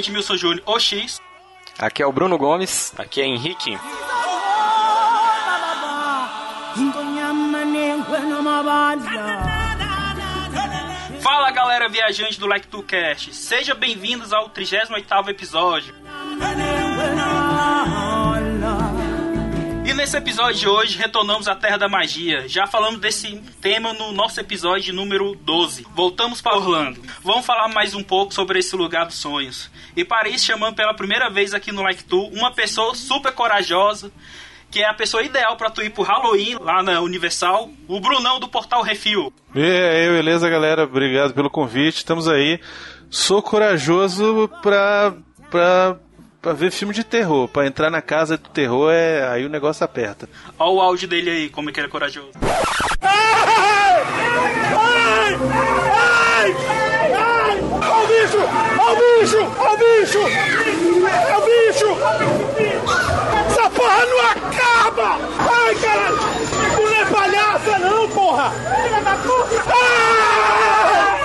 Decolando, aqui é o Edmilson Júnior, OX. Aqui é o Bruno Gomes. Aqui é Henrique. Fala galera viajante do Like to Cast, sejam bem-vindos ao 38º episódio. Nesse episódio de hoje retornamos à Terra da Magia. Já falamos desse tema no nosso episódio número 12. Voltamos para Orlando. Vamos falar mais um pouco sobre esse lugar dos sonhos. E para isso chamamos pela primeira vez aqui no Like Tu uma pessoa super corajosa, que é a pessoa ideal para tu ir pro Halloween lá na Universal, o Brunão do Portal Refil. E aí, beleza, galera? Obrigado pelo convite. Estamos aí. Sou corajoso pra, pra, pra ver filme de terror. Pra entrar na casa do terror, é aí o negócio aperta. Olha o áudio dele aí, como é que ele é corajoso. Ó o bicho! Ó o bicho! Ó o bicho! É o bicho! Essa porra não acaba! Ai, caralho! Tu não é palhaça não, porra! Filha da puta! Ah!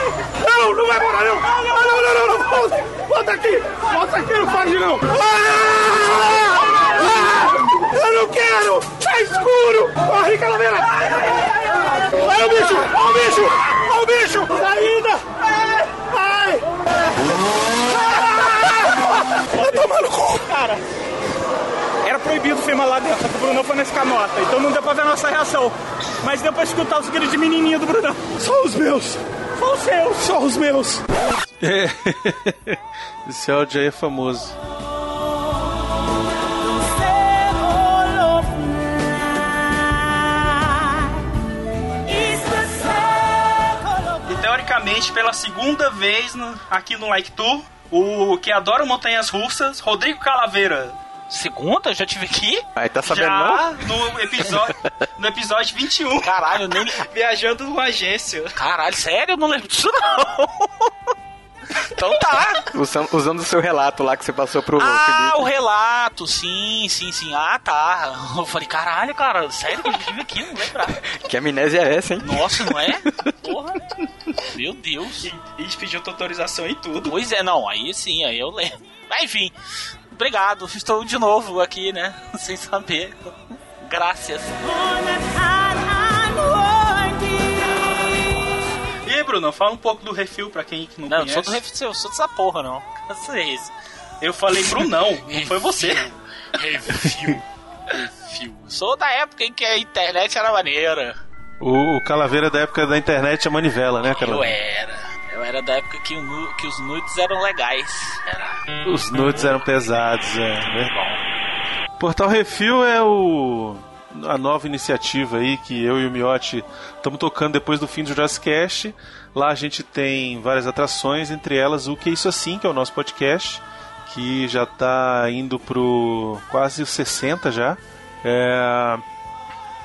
Não, não vai embora não! Ah, não, não, não, não, não! Volta, volta aqui! Volta aqui, não faz não! Ah! Ah! Eu não quero! Tá escuro! Corre, calaveira! Olha o bicho! Olha o bicho! Olha o bicho! Saída! Ai! Vai tomar no cu! Cara, proibido filmar lá dentro, que o Brunão foi nesse canota, então não deu pra ver a nossa reação. Mas deu pra escutar os gritos de menininho do Brunão. Só os meus! Só os seus! Só os meus! É. Esse áudio aí é famoso. E teoricamente, pela segunda vez no- aqui no Like Tour, o que adora montanhas russas, Rodrigo Calaveira. Segunda? Já tive aqui? Aí tá sabendo Já não? no episódio, no episódio 21, Caralho, nem. viajando com agência. Caralho, sério? Eu não lembro disso não. Então tá. Usando, usando o seu relato lá que você passou pro Ah, o Felipe. relato, sim, sim, sim. Ah, tá. Eu falei, caralho, cara, sério que eu já tive aqui? Não lembrava. Que amnésia é essa, hein? Nossa, não é? Porra. Meu Deus. E, e pediu tua autorização e tudo. Pois é, não, aí sim, aí eu lembro. Mas enfim, obrigado. Estou de novo aqui, né? Sem saber. Graças. E aí, Bruno, fala um pouco do refil pra quem não, Não, eu conhece. sou, do, ref- eu sou dessa porra, não. Vocês. Eu falei Brunão, não foi você. Refil. Refil. Sou da época em que a internet era maneira. O, o Calaveira da época da internet é manivela, né, Eu Calaveira? era. Eu era da época que, o que os nudes eram legais. Era. Os nudes eram pesados, é. Né? Portal Refil é o a nova iniciativa aí que eu e o Miotti estamos tocando depois do fim do Jurassic Cast. Lá a gente tem várias atrações, entre elas o Que Isso Assim, que é o nosso podcast, que já está indo pro quase os 60 já. É,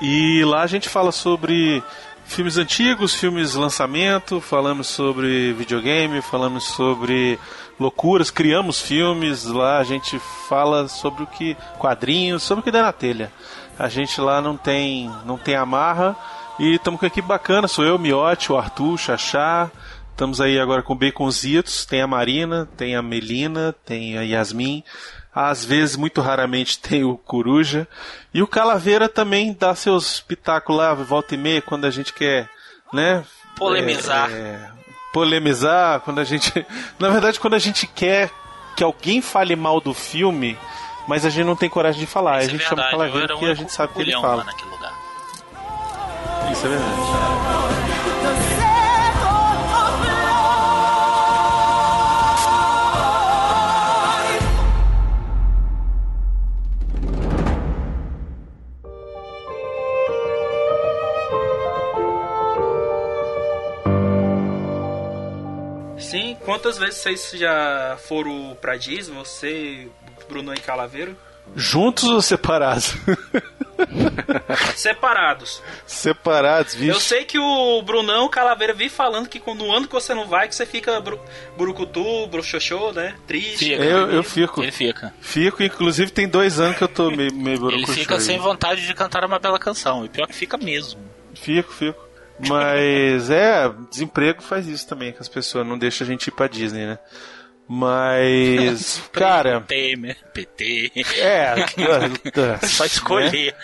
e lá a gente fala sobre filmes antigos, filmes lançamento, falamos sobre videogame, falamos sobre loucuras, criamos filmes, lá a gente fala sobre o que quadrinhos, sobre o que der na telha. A gente lá não tem não tem amarra e estamos com uma equipe bacana, sou eu, Miotti, o Arthur, o Xaxá, Estamos aí agora com Baconzitos, tem a Marina, tem a Melina, tem a Yasmin, às vezes, muito raramente, tem o Coruja. E o Calaveira também dá seus pitacos lá, volta e meia, quando a gente quer, né? Polemizar. é, é, polemizar, quando a gente. Na verdade, quando a gente quer que alguém fale mal do filme, mas a gente não tem coragem de falar. a Isso é gente chama o Calaveira porque a gente sabe que ele fala. Isso é verdade. Sim, quantas vezes vocês já foram pra Disney? Você, Bruno e Calaveiro? Juntos ou separados? Separados. separados, vixe. Eu sei que o Brunão Calaveira vive falando que quando no ano que você não vai, que você fica bru burucutu, bruxoxô, né? Triste. Fica. Eu, eu fico. Ele fica. Fico, inclusive tem dois anos que eu tô meio, meio Ele borocochô fica aí. sem vontade de cantar uma bela canção. E pior que fica mesmo. Fico, fico. Mas é, desemprego faz isso também, que as pessoas não deixam a gente ir pra Disney, né? Mas, cara, Temer, PT. é. Só escolher.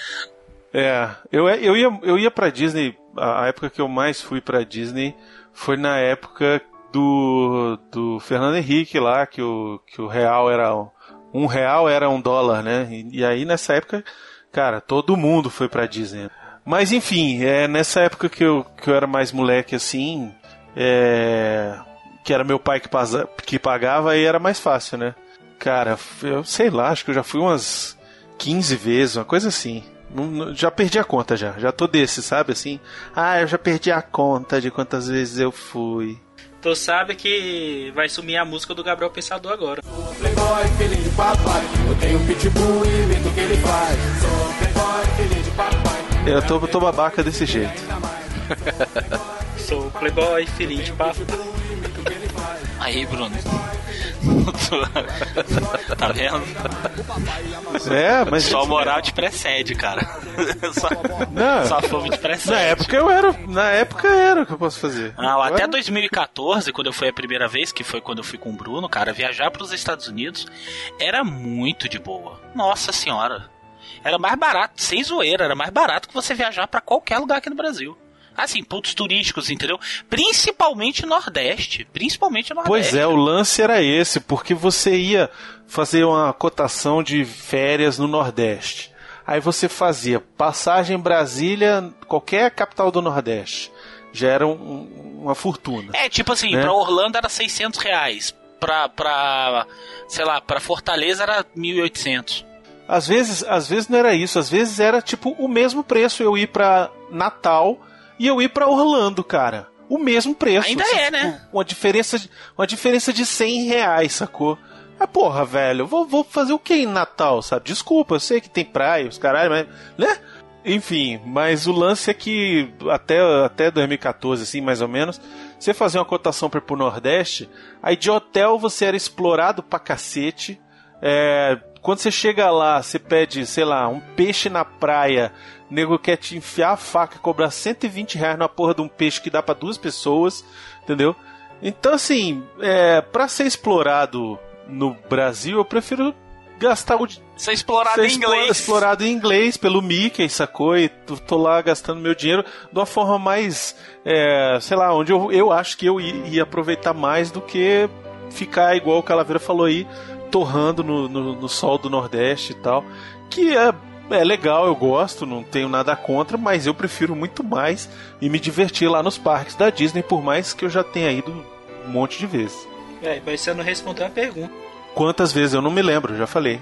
É, eu, eu, ia, eu ia pra Disney, a época que eu mais fui pra Disney foi na época do, do Fernando Henrique lá, que o, que o real era. um- Um real era um dólar, né? E, e aí nessa época, cara, todo mundo foi pra Disney. Mas enfim, é nessa época que eu, que eu era mais moleque assim, é, que era meu pai que, pasa- que pagava, aí era mais fácil, né? Cara, eu sei lá, acho que eu já fui umas 15 vezes, uma coisa assim. Já perdi a conta já. Já tô desse, sabe? Assim. Ah, eu já perdi a conta de quantas vezes eu fui. Tu sabe que vai sumir a música do Gabriel Pensador agora. Playboy, filho de papai. Eu tenho um pitbull e imito o que ele faz. Sou playboy, filho de papai. Eu tô, tô babaca desse jeito. Sou playboy, filhinho de papo. Aí, Bruno. tá vendo? É, mas. Só moral te precede, cara. Só, Não, só fome te precede. na época eu era. Na época era o que eu posso fazer. Não, até Agora- 2014, quando eu fui a primeira vez, que foi quando eu fui com o Bruno, cara, viajar para os Estados Unidos era muito de boa. Nossa senhora. Era mais barato, sem zoeira, era mais barato que você viajar para qualquer lugar aqui no Brasil. Assim, pontos turísticos, entendeu? Principalmente Nordeste. Principalmente Nordeste. Pois é, o lance era esse, porque você ia fazer uma cotação de férias no Nordeste. Aí você fazia passagem Brasília, qualquer capital do Nordeste. Já era um- uma fortuna. É, tipo assim, Né? pra Orlando era 600 reais. Pra, pra, sei lá, pra Fortaleza era 1.800. Às vezes, às vezes não era isso, às vezes era tipo o mesmo preço eu ir pra Natal e eu ir pra Orlando, cara. O mesmo preço. Ainda é, né? Uma diferença, de- uma diferença de 100 reais, sacou? Ah, porra, velho, vou, vou fazer o que em Natal, sabe? Desculpa, eu sei que tem praia, os caralho, mas. Né? Enfim, mas o lance é que até, até 2014, assim, mais ou menos, você fazia uma cotação para ir pro Nordeste, aí de hotel você era explorado pra cacete. É, quando você chega lá, você pede, sei lá, um peixe na praia, o nego quer te enfiar a faca e cobrar 120 reais na porra de um peixe que dá pra duas pessoas, entendeu? Então, assim, é, pra ser explorado no Brasil, eu prefiro gastar o, é explorado ser em explora- inglês. explorado em inglês pelo Mickey, sacou? E tô, tô lá gastando meu dinheiro de uma forma mais, é, sei lá, onde eu, eu acho que eu ia, ia aproveitar mais do que ficar igual o Calaveira falou aí, torrando no, no, no sol do Nordeste e tal. Que é, é legal, eu gosto, não tenho nada contra, mas eu prefiro muito mais e me divertir lá nos parques da Disney, por mais que eu já tenha ido um monte de vezes. É, mas você não respondeu a pergunta. Quantas vezes eu não me lembro, já falei.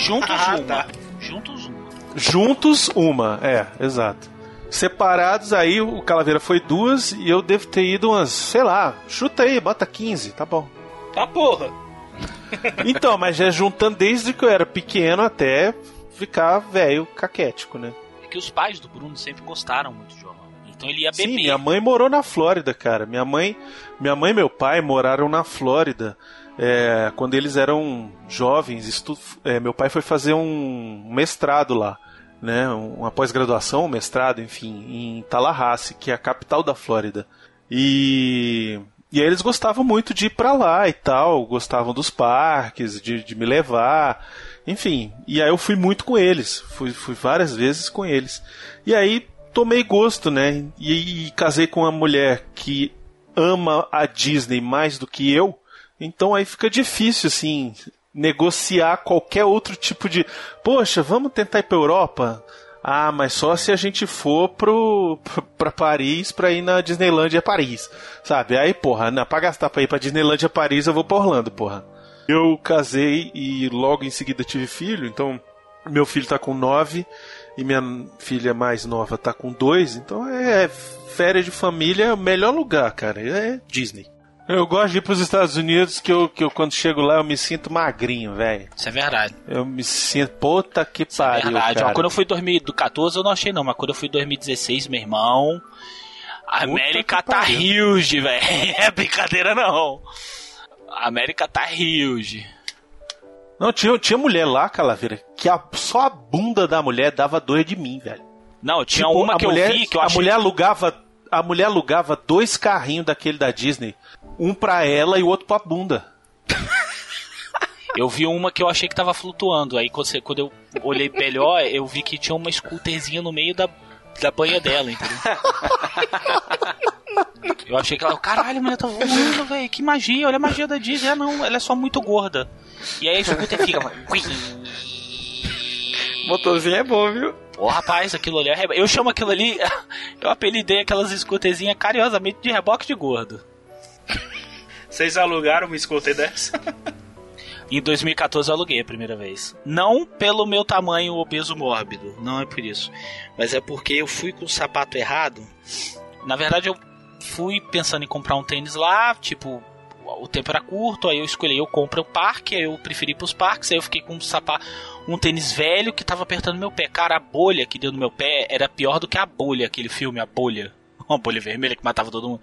Juntos Ah, uma. tá. Juntos uma. Juntos, uma, é, exato. Separados, aí o Calaveira foi duas e eu devo ter ido umas, sei lá, chuta aí, bota 15, tá bom. Tá porra. Então, mas já juntando desde que eu era pequeno até ficar velho, caquético, né? É que os pais do Bruno sempre gostaram muito de Orlando. Então ele ia Sim, beber. minha mãe morou na Flórida, cara. Minha mãe, minha mãe e meu pai moraram na Flórida. é, quando eles eram jovens, estu- é, meu pai foi fazer um mestrado lá, né? Uma pós-graduação, um mestrado, enfim, em Tallahassee, que é a capital da Flórida. E e aí eles gostavam muito de ir pra lá e tal, gostavam dos parques, de, de me levar, enfim. E aí eu fui muito com eles, fui, fui várias vezes com eles. E aí tomei gosto, né? E, e casei com uma mulher que ama a Disney mais do que eu, então aí fica difícil, assim, negociar qualquer outro tipo de. Poxa, vamos tentar ir pra Europa? Ah, mas só se a gente for pro, pra Paris pra ir na Disneylandia Paris, sabe? Aí, porra, não, pra gastar pra ir pra Disneylandia Paris eu vou pra Orlando, porra. Eu casei e logo em seguida tive filho, então meu filho tá com nove e minha filha mais nova tá com dois, então é férias de família, é melhor lugar, cara, é Disney. Eu gosto de ir pros Estados Unidos que eu, que eu quando chego lá eu me sinto magrinho, velho. Isso é verdade. Eu me sinto. Puta que Isso é pariu. verdade. cara. Ó, quando eu fui em 2014 eu não achei não, mas quando eu fui em 2016, meu irmão. A América tá pariu. huge, velho. É brincadeira não. A América tá huge. Não, tinha, tinha mulher lá, Calaveira, que a- só a bunda da mulher dava dor de mim, velho. Não, tinha Tipo, uma a que mulher, eu vi que eu a achei. mulher alugava a mulher alugava dois carrinhos daquele da Disney, um pra ela e o outro pra bunda. Eu vi uma que eu achei que tava flutuando. Aí quando, você- quando eu olhei melhor, eu vi que tinha uma scooterzinha no meio da, da banha dela, entendeu? Eu achei que ela, caralho, a mulher tá voando, velho. Que magia, olha a magia da Disney. Ah, não, ela é só muito gorda. E aí a scooter fica. Motorzinho é bom, viu? Pô, rapaz, aquilo ali é. Eu chamo aquilo ali. Eu apelidei aquelas scooterzinhas carinhosamente de reboque de gordo. Vocês alugaram uma scooter dessa? Em 2014 eu aluguei a primeira vez. Não pelo meu tamanho obeso mórbido, não é por isso. Mas é porque eu fui com o sapato errado. Na verdade, eu fui pensando em comprar um tênis lá, tipo, o tempo era curto, aí eu escolhi, eu compro o parque, aí eu preferi pros parques, aí eu fiquei com um sapato, um tênis velho que tava apertando meu pé. Cara, a bolha que deu no meu pé era pior do que a bolha, aquele filme, a bolha. Uma bolha vermelha que matava todo mundo.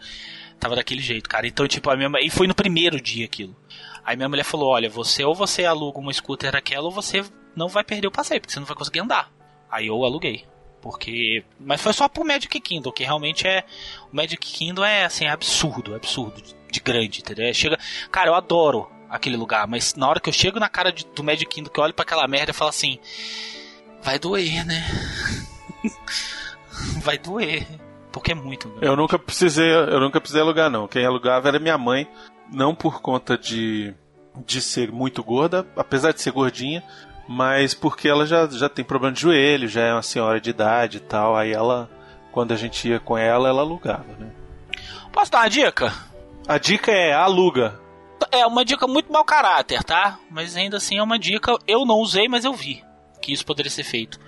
Tava daquele jeito, cara. Então, tipo, a minha e foi no primeiro dia aquilo. Aí minha mulher falou: Olha, você ou você aluga uma scooter daquela ou você não vai perder o passeio, porque você não vai conseguir andar. Aí eu aluguei. Porque. Mas foi só pro Magic Kingdom, que realmente é. O Magic Kingdom é assim, absurdo, absurdo. De, de grande, entendeu? Chega. Cara, eu adoro aquele lugar, mas na hora que eu chego na cara de- do Magic Kingdom, que eu olho pra aquela merda, eu falo assim. Vai doer, né? vai doer. Porque é muito. grande. Eu nunca precisei, eu nunca precisei alugar não. Quem alugava era minha mãe, não por conta de de ser muito gorda, apesar de ser gordinha, mas porque ela já, já tem problema de joelho, já é uma senhora de idade e tal. Aí ela, quando a gente ia com ela, ela alugava, né? Posso dar uma dica? A dica é aluga. É uma dica muito mau caráter, tá? Mas ainda assim é uma dica. Eu não usei, mas eu vi que isso poderia ser feito.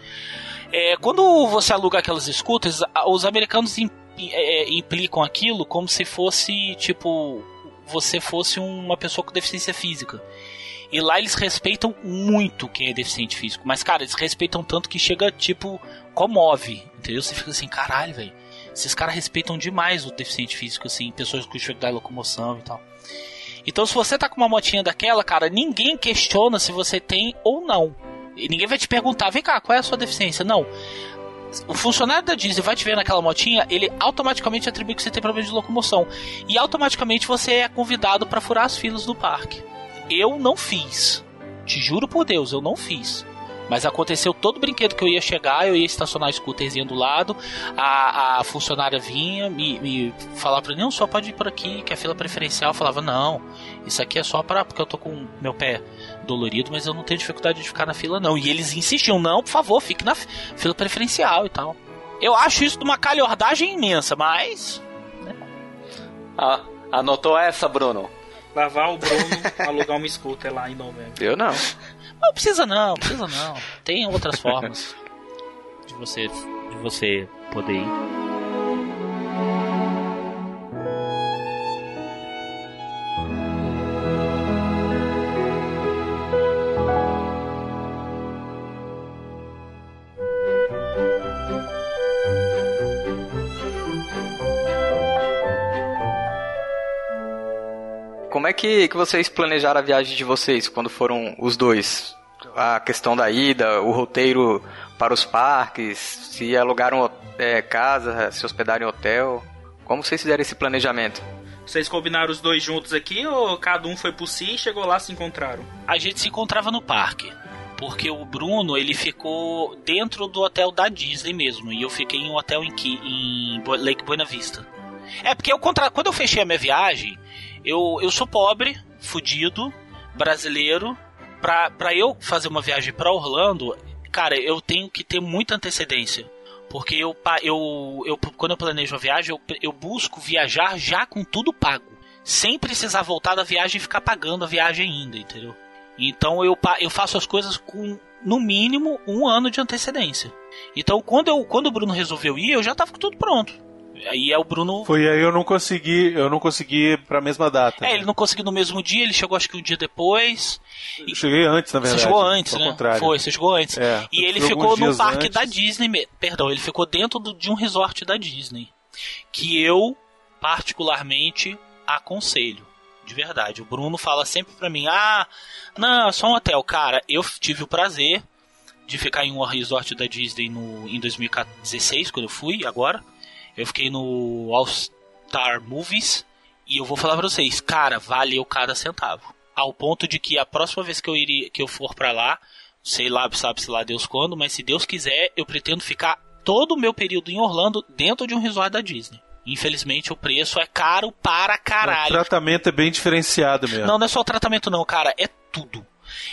É, quando você aluga aquelas scooters, os americanos é, é, implicam aquilo como se fosse tipo você fosse uma pessoa com deficiência física. E lá eles respeitam muito quem é deficiente físico. Mas, cara, eles respeitam tanto que chega, tipo, comove. Entendeu? Você fica assim, caralho, velho. Esses caras respeitam demais o deficiente físico, assim, pessoas com dificuldade de locomoção e tal. Então, se você tá com uma motinha daquela, cara, ninguém questiona se você tem ou não. E ninguém vai te perguntar, vem cá, qual é a sua deficiência? Não. O funcionário da Disney vai te ver naquela motinha, ele automaticamente atribui que você tem problema de locomoção. E automaticamente você é convidado para furar as filas do parque. Eu não fiz. Te juro por Deus, eu não fiz. Mas aconteceu todo brinquedo que eu ia chegar, eu ia estacionar a scooterzinha do lado, a, a funcionária vinha me, me falar pra mim, não, só pode ir por aqui, que é fila preferencial. Eu falava, não, isso aqui é só para porque eu tô com meu pé dolorido, mas eu não tenho dificuldade de ficar na fila, não. E eles insistiam, não, por favor, fique na fi- fila preferencial e tal. Eu acho isso de uma calhordagem imensa, mas. Ah, anotou essa, Bruno? Lavar o Bruno, alugar uma scooter lá em novembro. Eu não. Não precisa não, precisa não. Tem outras formas de você, de você poder ir. Que, que vocês planejaram a viagem de vocês quando foram os dois? A questão da ida, o roteiro para os parques, se alugaram é, casa, se hospedaram em hotel. Como vocês fizeram esse planejamento? Vocês combinaram os dois juntos aqui ou cada um foi por si e chegou lá e se encontraram? A gente se encontrava no parque. Porque o Bruno, ele ficou dentro do hotel da Disney mesmo. E eu fiquei em um hotel em, em Lake Buena Vista. É porque eu contra... quando eu fechei a minha viagem, eu, eu sou pobre, fudido, brasileiro. Pra, pra eu fazer uma viagem pra Orlando, cara, eu tenho que ter muita antecedência. Porque eu, eu, eu quando eu planejo a viagem, eu, eu busco viajar já com tudo pago. Sem precisar voltar da viagem e ficar pagando a viagem ainda, entendeu? Então eu, eu faço as coisas com, no mínimo, um ano de antecedência. Então quando, eu, quando o Bruno resolveu ir, eu já tava com tudo pronto. Aí é o Bruno. Foi aí eu não consegui, eu não consegui ir pra mesma data. É, ele não conseguiu no mesmo dia, ele chegou acho que um dia depois. Eu cheguei antes, na verdade. Você chegou antes, né? contrário. Foi, você chegou antes. É, e ele ficou no parque antes. da Disney. Perdão, ele ficou dentro do- de um resort da Disney. Que eu, particularmente, aconselho. De verdade. O Bruno fala sempre pra mim: ah, não, é só um hotel. Cara, eu tive o prazer de ficar em um resort da Disney no, em 2016, quando eu fui, agora. Eu fiquei no All Star Movies. E eu vou falar pra vocês, cara, valeu cada centavo. Ao ponto de que a próxima vez que eu iria, que eu for pra lá, sei lá, sabe-se lá Deus quando, mas se Deus quiser, eu pretendo ficar todo o meu período em Orlando dentro de um resort da Disney. Infelizmente o preço é caro para O caralho. tratamento é bem diferenciado mesmo. Não, não é só o tratamento não, cara, é tudo.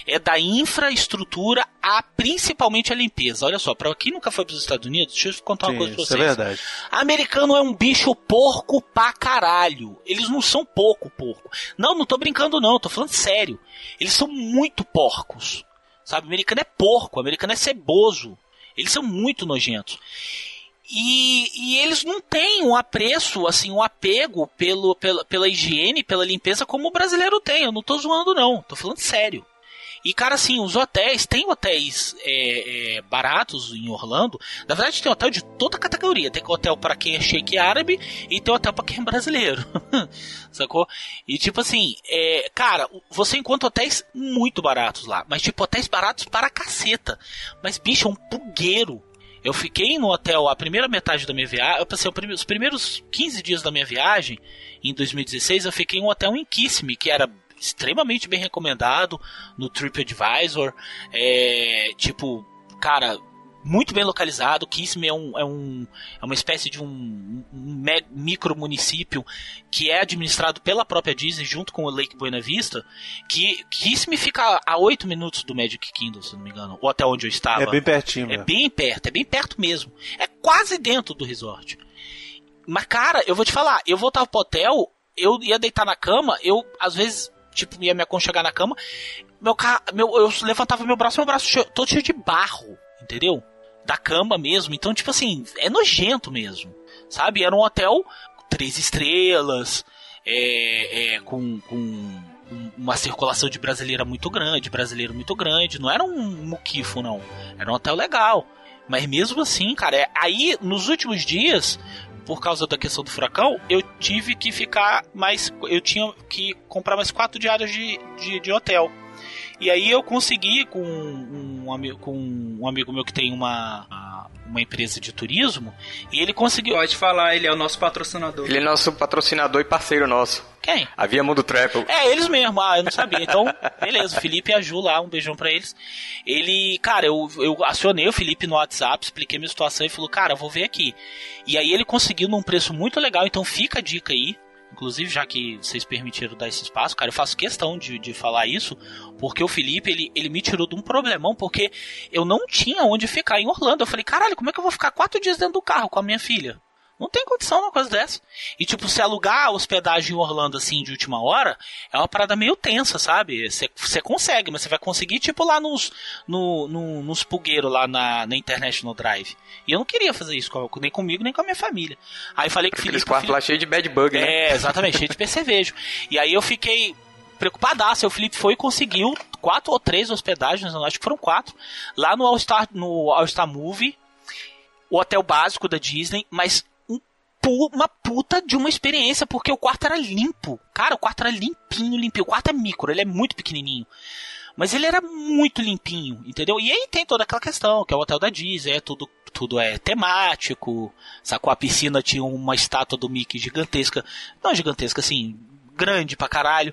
É da infraestrutura a principalmente a limpeza. Olha só, pra quem nunca foi pros Estados Unidos, deixa eu contar uma Sim, coisa isso é vocês. verdade. Americano é um bicho porco pra caralho. Eles não são pouco porco. Não, não tô brincando não, tô falando sério. Eles são muito porcos. Sabe, americano é porco, americano é ceboso. Eles são muito nojentos. E, e eles não têm um apreço, assim, um apego pelo, pela, pela higiene, pela limpeza como o brasileiro tem. Eu não tô zoando não, tô falando sério. E, cara, assim, os hotéis, tem hotéis é, é, baratos em Orlando. Na verdade, tem hotel de toda categoria. Tem hotel para quem é shake árabe e tem hotel para quem é brasileiro. Sacou? E, tipo assim, é, cara, você encontra hotéis muito baratos lá. Mas, tipo, hotéis baratos para caceta. Mas, bicho, é um pugueiro. Eu fiquei no hotel a primeira metade da minha viagem. Eu passei os primeiros 15 dias da minha viagem, em 2016, eu fiquei em um hotel em Kissimmee, que era extremamente bem recomendado no TripAdvisor. É, tipo, cara, muito bem localizado. Kissimmee é, um, é, um, é uma espécie de um, um micro município que é administrado pela própria Disney junto com o Lake Buena Vista. Que Kissimmee fica a 8 minutos do Magic Kingdom, se não me engano, o hotel onde eu estava. É bem pertinho É mesmo. bem perto, é bem perto mesmo. É quase dentro do resort. Mas, cara, eu vou te falar, eu voltava pro hotel, eu ia deitar na cama, eu, às vezes, tipo, ia me aconchegar na cama, meu, meu eu levantava meu braço, meu braço cheio, todo cheio de barro, entendeu? Da cama mesmo. Então, tipo assim, é nojento mesmo. Sabe? Era um hotel três estrelas, é, é, com, com um- uma circulação de brasileira muito grande, brasileiro muito grande. Não era um muquifo, não. Era um hotel legal. Mas mesmo assim, cara, é- aí nos últimos dias, por causa da questão do furacão, eu tive que ficar mais. Eu tinha que comprar mais quatro diárias de, de, de hotel. E aí eu consegui com um, amigo, com um amigo meu que tem uma, uma empresa de turismo, e ele conseguiu. Pode falar, ele é o nosso patrocinador. Ele é nosso patrocinador e parceiro nosso. Quem? A Via Mundo Travel. É, eles mesmo, ah, eu não sabia. Então, beleza, o Felipe e a Ju lá, um beijão pra eles. Ele, cara, eu, eu acionei o Felipe no WhatsApp, expliquei minha situação e falou, cara, vou ver aqui. E aí ele conseguiu num preço muito legal, então fica a dica aí. Inclusive, já que vocês permitiram dar esse espaço, cara, eu faço questão de, de falar isso, porque o Felipe, ele, ele me tirou de um problemão, porque eu não tinha onde ficar em Orlando. Eu falei, caralho, como é que eu vou ficar quatro dias dentro do carro com a minha filha? Não tem condição uma coisa dessa. E, tipo, se alugar a hospedagem em Orlando, assim, de última hora, é uma parada meio tensa, sabe? Você consegue, mas você vai conseguir, tipo, lá nos, no, no- nos pugueiros lá na, na International Drive. E eu não queria fazer isso, com- nem comigo, nem com a minha família. Aí falei que Aqueles Felipe... quartos lá cheios de bad bug, né? É, exatamente, cheio de percevejo. E aí eu fiquei preocupadaço. O Felipe foi e conseguiu quatro ou três hospedagens, eu acho que foram quatro, lá no All Star, no All Star Movie, o hotel básico da Disney, mas pu- uma puta de uma experiência, porque o quarto era limpo. Cara, o quarto era limpinho, limpinho. O quarto é micro, ele é muito pequenininho. Mas ele era muito limpinho, entendeu? E aí tem toda aquela questão, que é o hotel da Disney, é tudo, tudo é temático, sacou? A piscina tinha uma estátua do Mickey gigantesca, não gigantesca, assim, grande pra caralho,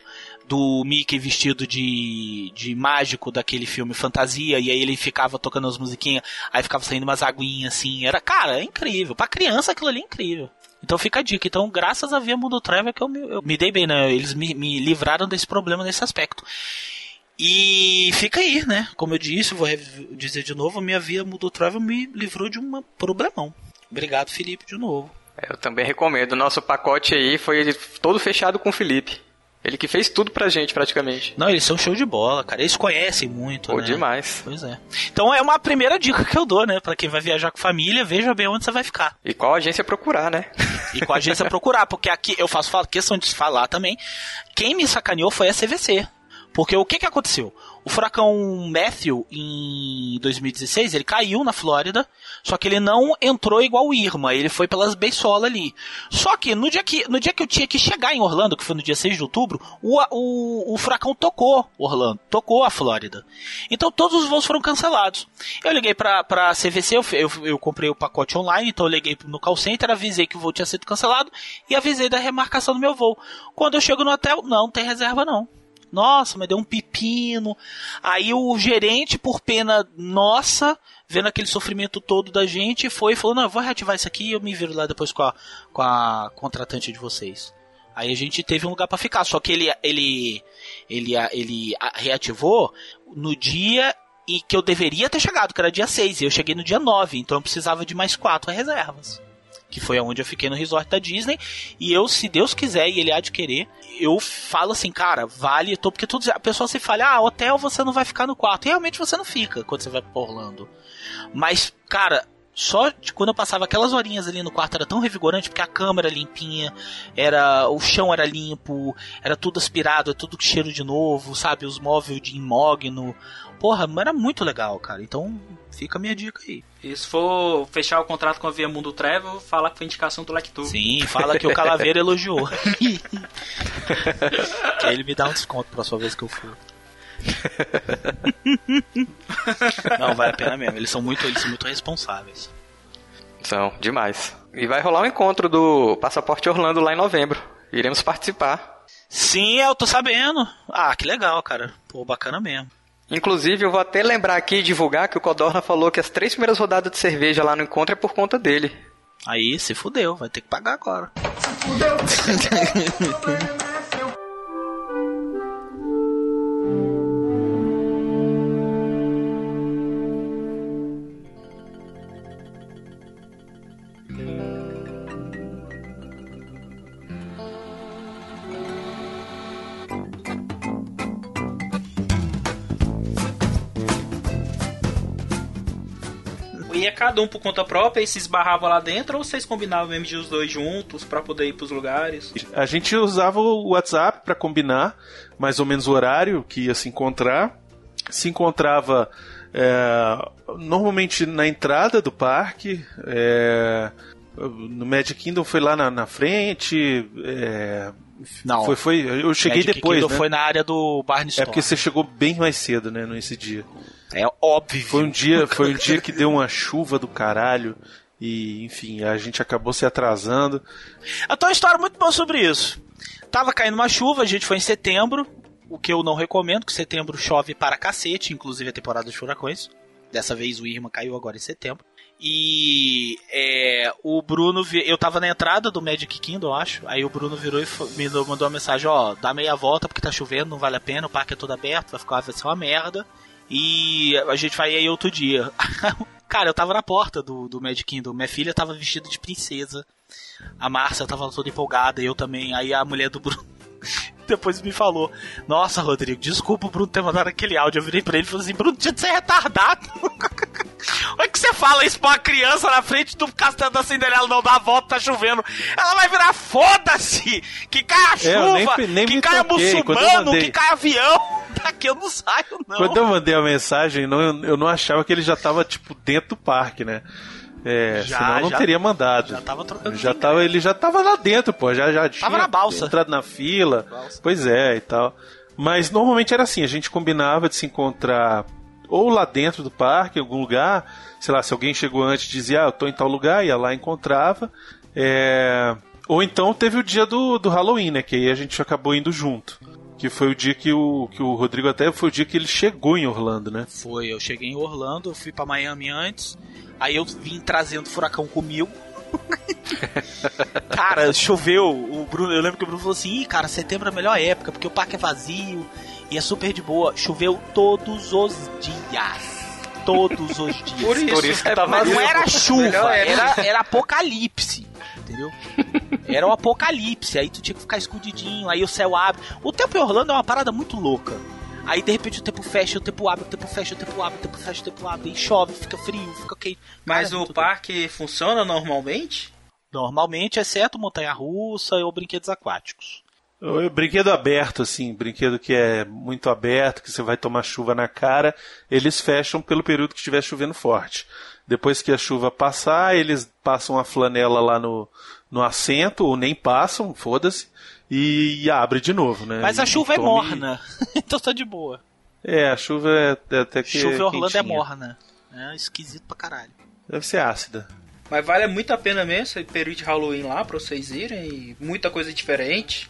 do Mickey vestido de, de mágico daquele filme Fantasia, e aí ele ficava tocando as musiquinhas, aí ficava saindo umas aguinhas assim, era, cara, é incrível. Pra criança aquilo ali é incrível. Então fica a dica. Então, graças a Via Mundo Travel que eu me, eu me dei bem, né? Eles me, me livraram desse problema nesse aspecto. E fica aí, né? Como eu disse, vou dizer de novo, minha Via Mundo Travel me livrou de um problemão. Obrigado, Felipe, de novo. Eu também recomendo. Nosso pacote aí foi todo fechado com o Felipe. Ele que fez tudo pra gente, praticamente. Não, eles são show de bola, cara. Eles conhecem muito, Pô, né? demais. Pois é. Então é uma primeira dica que eu dou, né? Pra quem vai viajar com família, veja bem onde você vai ficar. E qual agência procurar, né? E a agência procurar, porque aqui eu faço fa- questão de falar também. Quem me sacaneou foi a CVC. Porque o que que aconteceu? O furacão Matthew, em 2016, ele caiu na Flórida, só que ele não entrou igual o Irma, ele foi pelas beisolas ali. Só que no dia que, no dia que eu tinha que chegar em Orlando, que foi no dia 6 de outubro, o, o, o furacão tocou Orlando, tocou a Flórida. Então todos os voos foram cancelados. Eu liguei pra, pra CVC, eu, eu, eu comprei o pacote online, então eu liguei no call center, avisei que o voo tinha sido cancelado e avisei da remarcação do meu voo. Quando eu chego no hotel, não tem reserva não. Nossa, mas deu um pepino. Aí o gerente, por pena nossa, vendo aquele sofrimento todo da gente, foi e falou: Não, eu vou reativar isso aqui e eu me viro lá depois com a, com a contratante de vocês. Aí a gente teve um lugar pra ficar. Só que ele, ele, ele, ele reativou no dia em que eu deveria ter chegado, que era dia 6. E eu cheguei no dia 9, então eu precisava de mais quatro reservas que foi onde eu fiquei no resort da Disney. E eu, se Deus quiser e ele querer, eu falo assim, cara, vale, tô, porque tudo, a pessoa se fala, ah, hotel você não vai ficar no quarto. E realmente você não fica quando você vai pra Orlando. Mas, cara, só quando eu passava aquelas horinhas ali no quarto era tão revigorante porque a cama era limpinha, era o chão era limpo, era tudo aspirado, é tudo cheiro de novo, sabe, os móveis de imógno. Porra, era muito legal, cara. Então, fica a minha dica aí. E se for fechar o contrato com a Via Mundo Travel, fala que foi indicação do Lectur. Sim, fala que o Calaveira elogiou. que ele me dá um desconto pra próxima vez que eu for. Não, vale a pena mesmo. Eles são muito, eles são muito responsáveis. São, demais. E vai rolar um encontro do Passaporte Orlando lá em novembro. Iremos participar. Sim, eu tô sabendo. Ah, que legal, cara. Pô, bacana mesmo. Inclusive, eu vou até lembrar aqui e divulgar que o Codorna falou que as três primeiras rodadas de cerveja lá no encontro é por conta dele. Aí, se fudeu, vai ter que pagar agora. Ia cada um por conta própria e se esbarrava lá dentro ou vocês combinavam mesmo de os dois juntos pra poder ir pros lugares? A gente usava o WhatsApp para combinar mais ou menos o horário que ia se encontrar. Se encontrava é, normalmente na entrada do parque. É, no Magic Kingdom foi lá na, na frente. É, Não. Foi, foi, eu cheguei Magic depois, Kingdom né? foi na área do Barney É porque você chegou bem mais cedo, né, nesse dia. É óbvio. Foi um dia, foi um dia que deu uma chuva do caralho e, enfim, a gente acabou se atrasando. Eu tenho uma história muito boa sobre isso. Tava caindo uma chuva, a gente foi em setembro, o que eu não recomendo, que setembro chove para cacete, inclusive a temporada de furacões. Dessa vez o Irma caiu agora em setembro. E é, o Bruno, eu tava na entrada do Magic Kingdom, eu acho. Aí o Bruno virou e me mandou mandou uma mensagem: Ó, dá meia volta porque tá chovendo, não vale a pena, o parque é todo aberto, vai ficar vai ser uma merda. E a gente vai aí outro dia. Cara, eu tava na porta do, do Magic Kingdom, minha filha tava vestida de princesa. A Márcia tava toda empolgada, eu também. Aí a mulher do Bruno depois me falou: Nossa, Rodrigo, desculpa o Bruno ter mandado aquele áudio. Eu virei pra ele e falei assim: Bruno, tinha de ser retardado. Como é que você fala isso pra uma criança na frente do castelo da Cinderela? Não dá a volta, tá chovendo. Ela vai virar foda-se! Que cai a É, eu nem- chuva, nem que me cai toquei, quando eu muçulmano, mandei. que cai avião. Daqui eu não saio, não. Quando eu mandei a mensagem, não, eu não achava que ele já tava, tipo, dentro do parque, né? É, Já, senão eu não já- teria mandado. já tava trocando já ideia. tava, Ele já tava lá dentro, pô. Já, já tinha na balsa. entrado na fila. Balsa. Pois é, e tal. Mas normalmente era assim, a gente combinava de se encontrar ou lá dentro do parque, em algum lugar. Sei lá, se alguém chegou antes dizia, ah, eu tô em tal lugar, ia lá e encontrava. É, Ou então teve o dia do, do Halloween, né? Que aí a gente acabou indo junto. Que foi o dia que o, que o Rodrigo até foi o dia que ele chegou em Orlando, né? Foi, eu cheguei em Orlando, eu fui pra Miami antes, aí eu vim trazendo furacão comigo. cara, choveu. O Bruno, eu lembro que o Bruno falou assim: Ih, cara, setembro é a melhor época, porque o parque é vazio e é super de boa. Choveu todos os dias. Todos os dias. Por isso, Por isso que tá mas vazio. Não era chuva, era, era apocalipse. Entendeu? Era um apocalipse, aí tu tinha que ficar escondidinho, aí o céu abre. O tempo em Orlando é uma parada muito louca. Aí de repente o tempo fecha, o tempo abre, o tempo fecha, o tempo abre, o tempo fecha, o tempo abre, e chove, fica frio, fica quente. Mas Cara, o muito parque funciona normalmente? Normalmente, exceto montanha-russa ou brinquedos aquáticos. Brinquedo aberto, assim, brinquedo que é muito aberto, que você vai tomar chuva na cara, eles fecham pelo período que estiver chovendo forte. Depois que a chuva passar, eles passam a flanela lá no, no assento, ou nem passam, foda-se, e, abre de novo, né? Mas a E chuva é tome- morna, então tá de boa. É, a chuva é é até que. chuva em Orlando é morna. É esquisito pra caralho. Deve ser ácida. Mas vale muito a pena mesmo esse período de Halloween lá pra vocês irem. e Muita coisa diferente.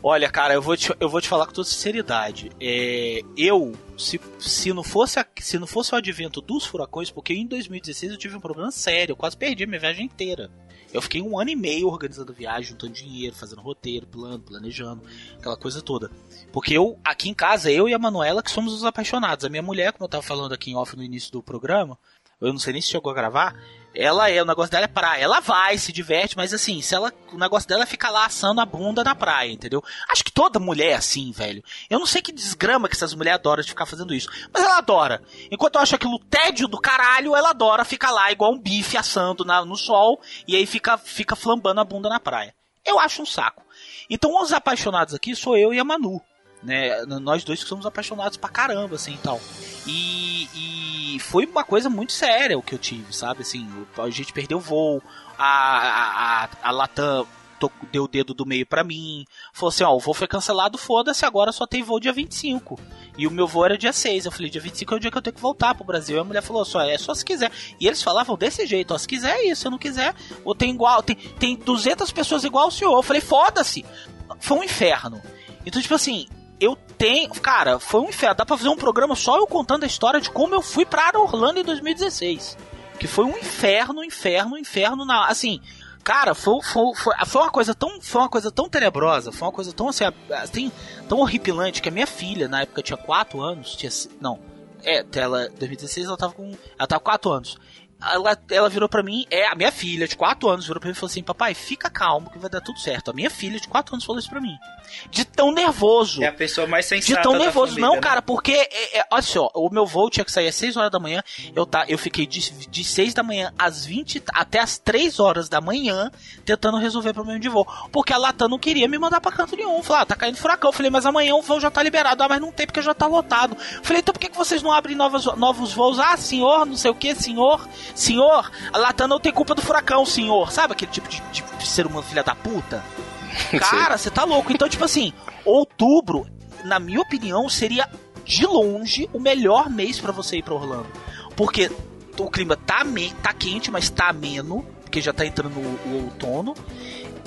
Olha, cara, eu vou te, eu vou te falar com toda sinceridade. É, eu, se, se, não fosse a- se não fosse o advento dos furacões, porque em 2016 eu tive um problema sério, eu quase perdi a minha viagem inteira. Eu fiquei um ano e meio organizando viagem, juntando dinheiro, fazendo roteiro, plano, planejando, aquela coisa toda. Porque eu, aqui em casa, eu e a Manuela que somos os apaixonados. A minha mulher, como eu tava falando aqui em off no início do programa, eu não sei nem se chegou a gravar, ela é, o negócio dela é praia. Ela vai, se diverte, mas assim, se ela, o negócio dela é ficar lá assando a bunda na praia, entendeu? Acho que toda mulher é assim, velho. Eu não sei que desgrama que essas mulheres adoram de ficar fazendo isso, mas ela adora. Enquanto eu acho aquilo tédio do caralho, ela adora ficar lá igual um bife assando na- no sol e aí fica, fica flambando a bunda na praia. Eu acho um saco. Então, os apaixonados aqui sou eu e a Manu. Né, nós dois que somos apaixonados pra caramba, assim e tal. E, e foi uma coisa muito séria o que eu tive, sabe? Assim, a gente perdeu voo, a, a, a, Latam deu o dedo do meio pra mim, falou assim: ó, o voo foi cancelado, foda-se, agora só tem voo dia 25. E o meu voo era dia 6. Eu falei: dia 25 é o dia que eu tenho que voltar pro Brasil. E a mulher falou: só é só se quiser. E eles falavam desse jeito: ó, se quiser é isso, se não quiser, ou tem igual, tem, tem 200 pessoas igual o senhor. Eu falei: foda-se. Foi um inferno. Então, tipo assim, eu tenho. Cara, foi um inferno. Dá pra fazer um programa só eu contando a história de como eu fui pra Orlando em 2016. Que foi um inferno, inferno, inferno na. Assim. Cara, foi, foi, foi, foi uma coisa tão foi uma coisa tão tenebrosa, foi uma coisa tão assim, assim, tão horripilante que a minha filha, na época tinha 4 anos, tinha não, é, ela 2016 ela tava com ela tava com 4 anos. Ela, ela virou pra mim, é a minha filha de 4 anos, virou pra mim e falou assim: Papai, fica calmo que vai dar tudo certo. A minha filha de 4 anos falou isso pra mim. De tão nervoso. É a pessoa mais De sensata tão da nervoso, família, não, né? cara, porque, é, é, olha só, o meu voo tinha que sair às 6 horas da manhã, eu, tá, eu fiquei de, de 6 da manhã às 20, até às 3 horas da manhã, tentando resolver problema de voo, porque a Latam não queria me mandar pra canto nenhum, falou, ah, tá caindo furacão, eu falei, mas amanhã o voo já tá liberado, ah, mas não tem porque já tá lotado, Eu falei, então por que, que vocês não abrem novos, novos voos? Ah, senhor, não sei o que, senhor, senhor, a Latam não tem culpa do furacão, senhor, sabe aquele tipo de, de, de ser humano filha da puta? Cara, você tá louco. Então, tipo assim, outubro, na minha opinião, seria de longe o melhor mês pra você ir pra Orlando. Porque o clima tá, me tá quente, mas tá ameno, porque já tá entrando o, o outono.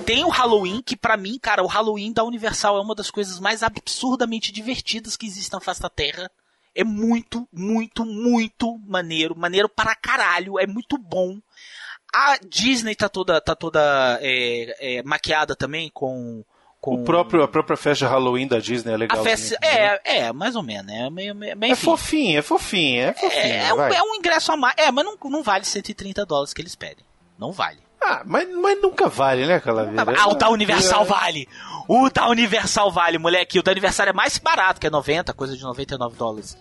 Tem o Halloween, que pra mim, cara, o Halloween da Universal é uma das coisas mais absurdamente divertidas que existem na face da Terra. É muito, muito, muito maneiro. Maneiro para caralho. É muito bom. A Disney tá toda, tá toda é, é, maquiada também com. com O próprio, a própria festa de Halloween da Disney é legal. a festa. É, é, mais ou menos, né? Meio, meio, meio, É fofinho, é fofinho, é fofinho. É, é um, vai. é um ingresso a mais. É, mas não, não vale 130 dólares que eles pedem. Não vale. Ah, mas, mas nunca vale, né, Calaveira? Ah, o da Universal É. vale! O da Universal vale, moleque. O da Universal é mais barato, que é 90, coisa de 99 dólares.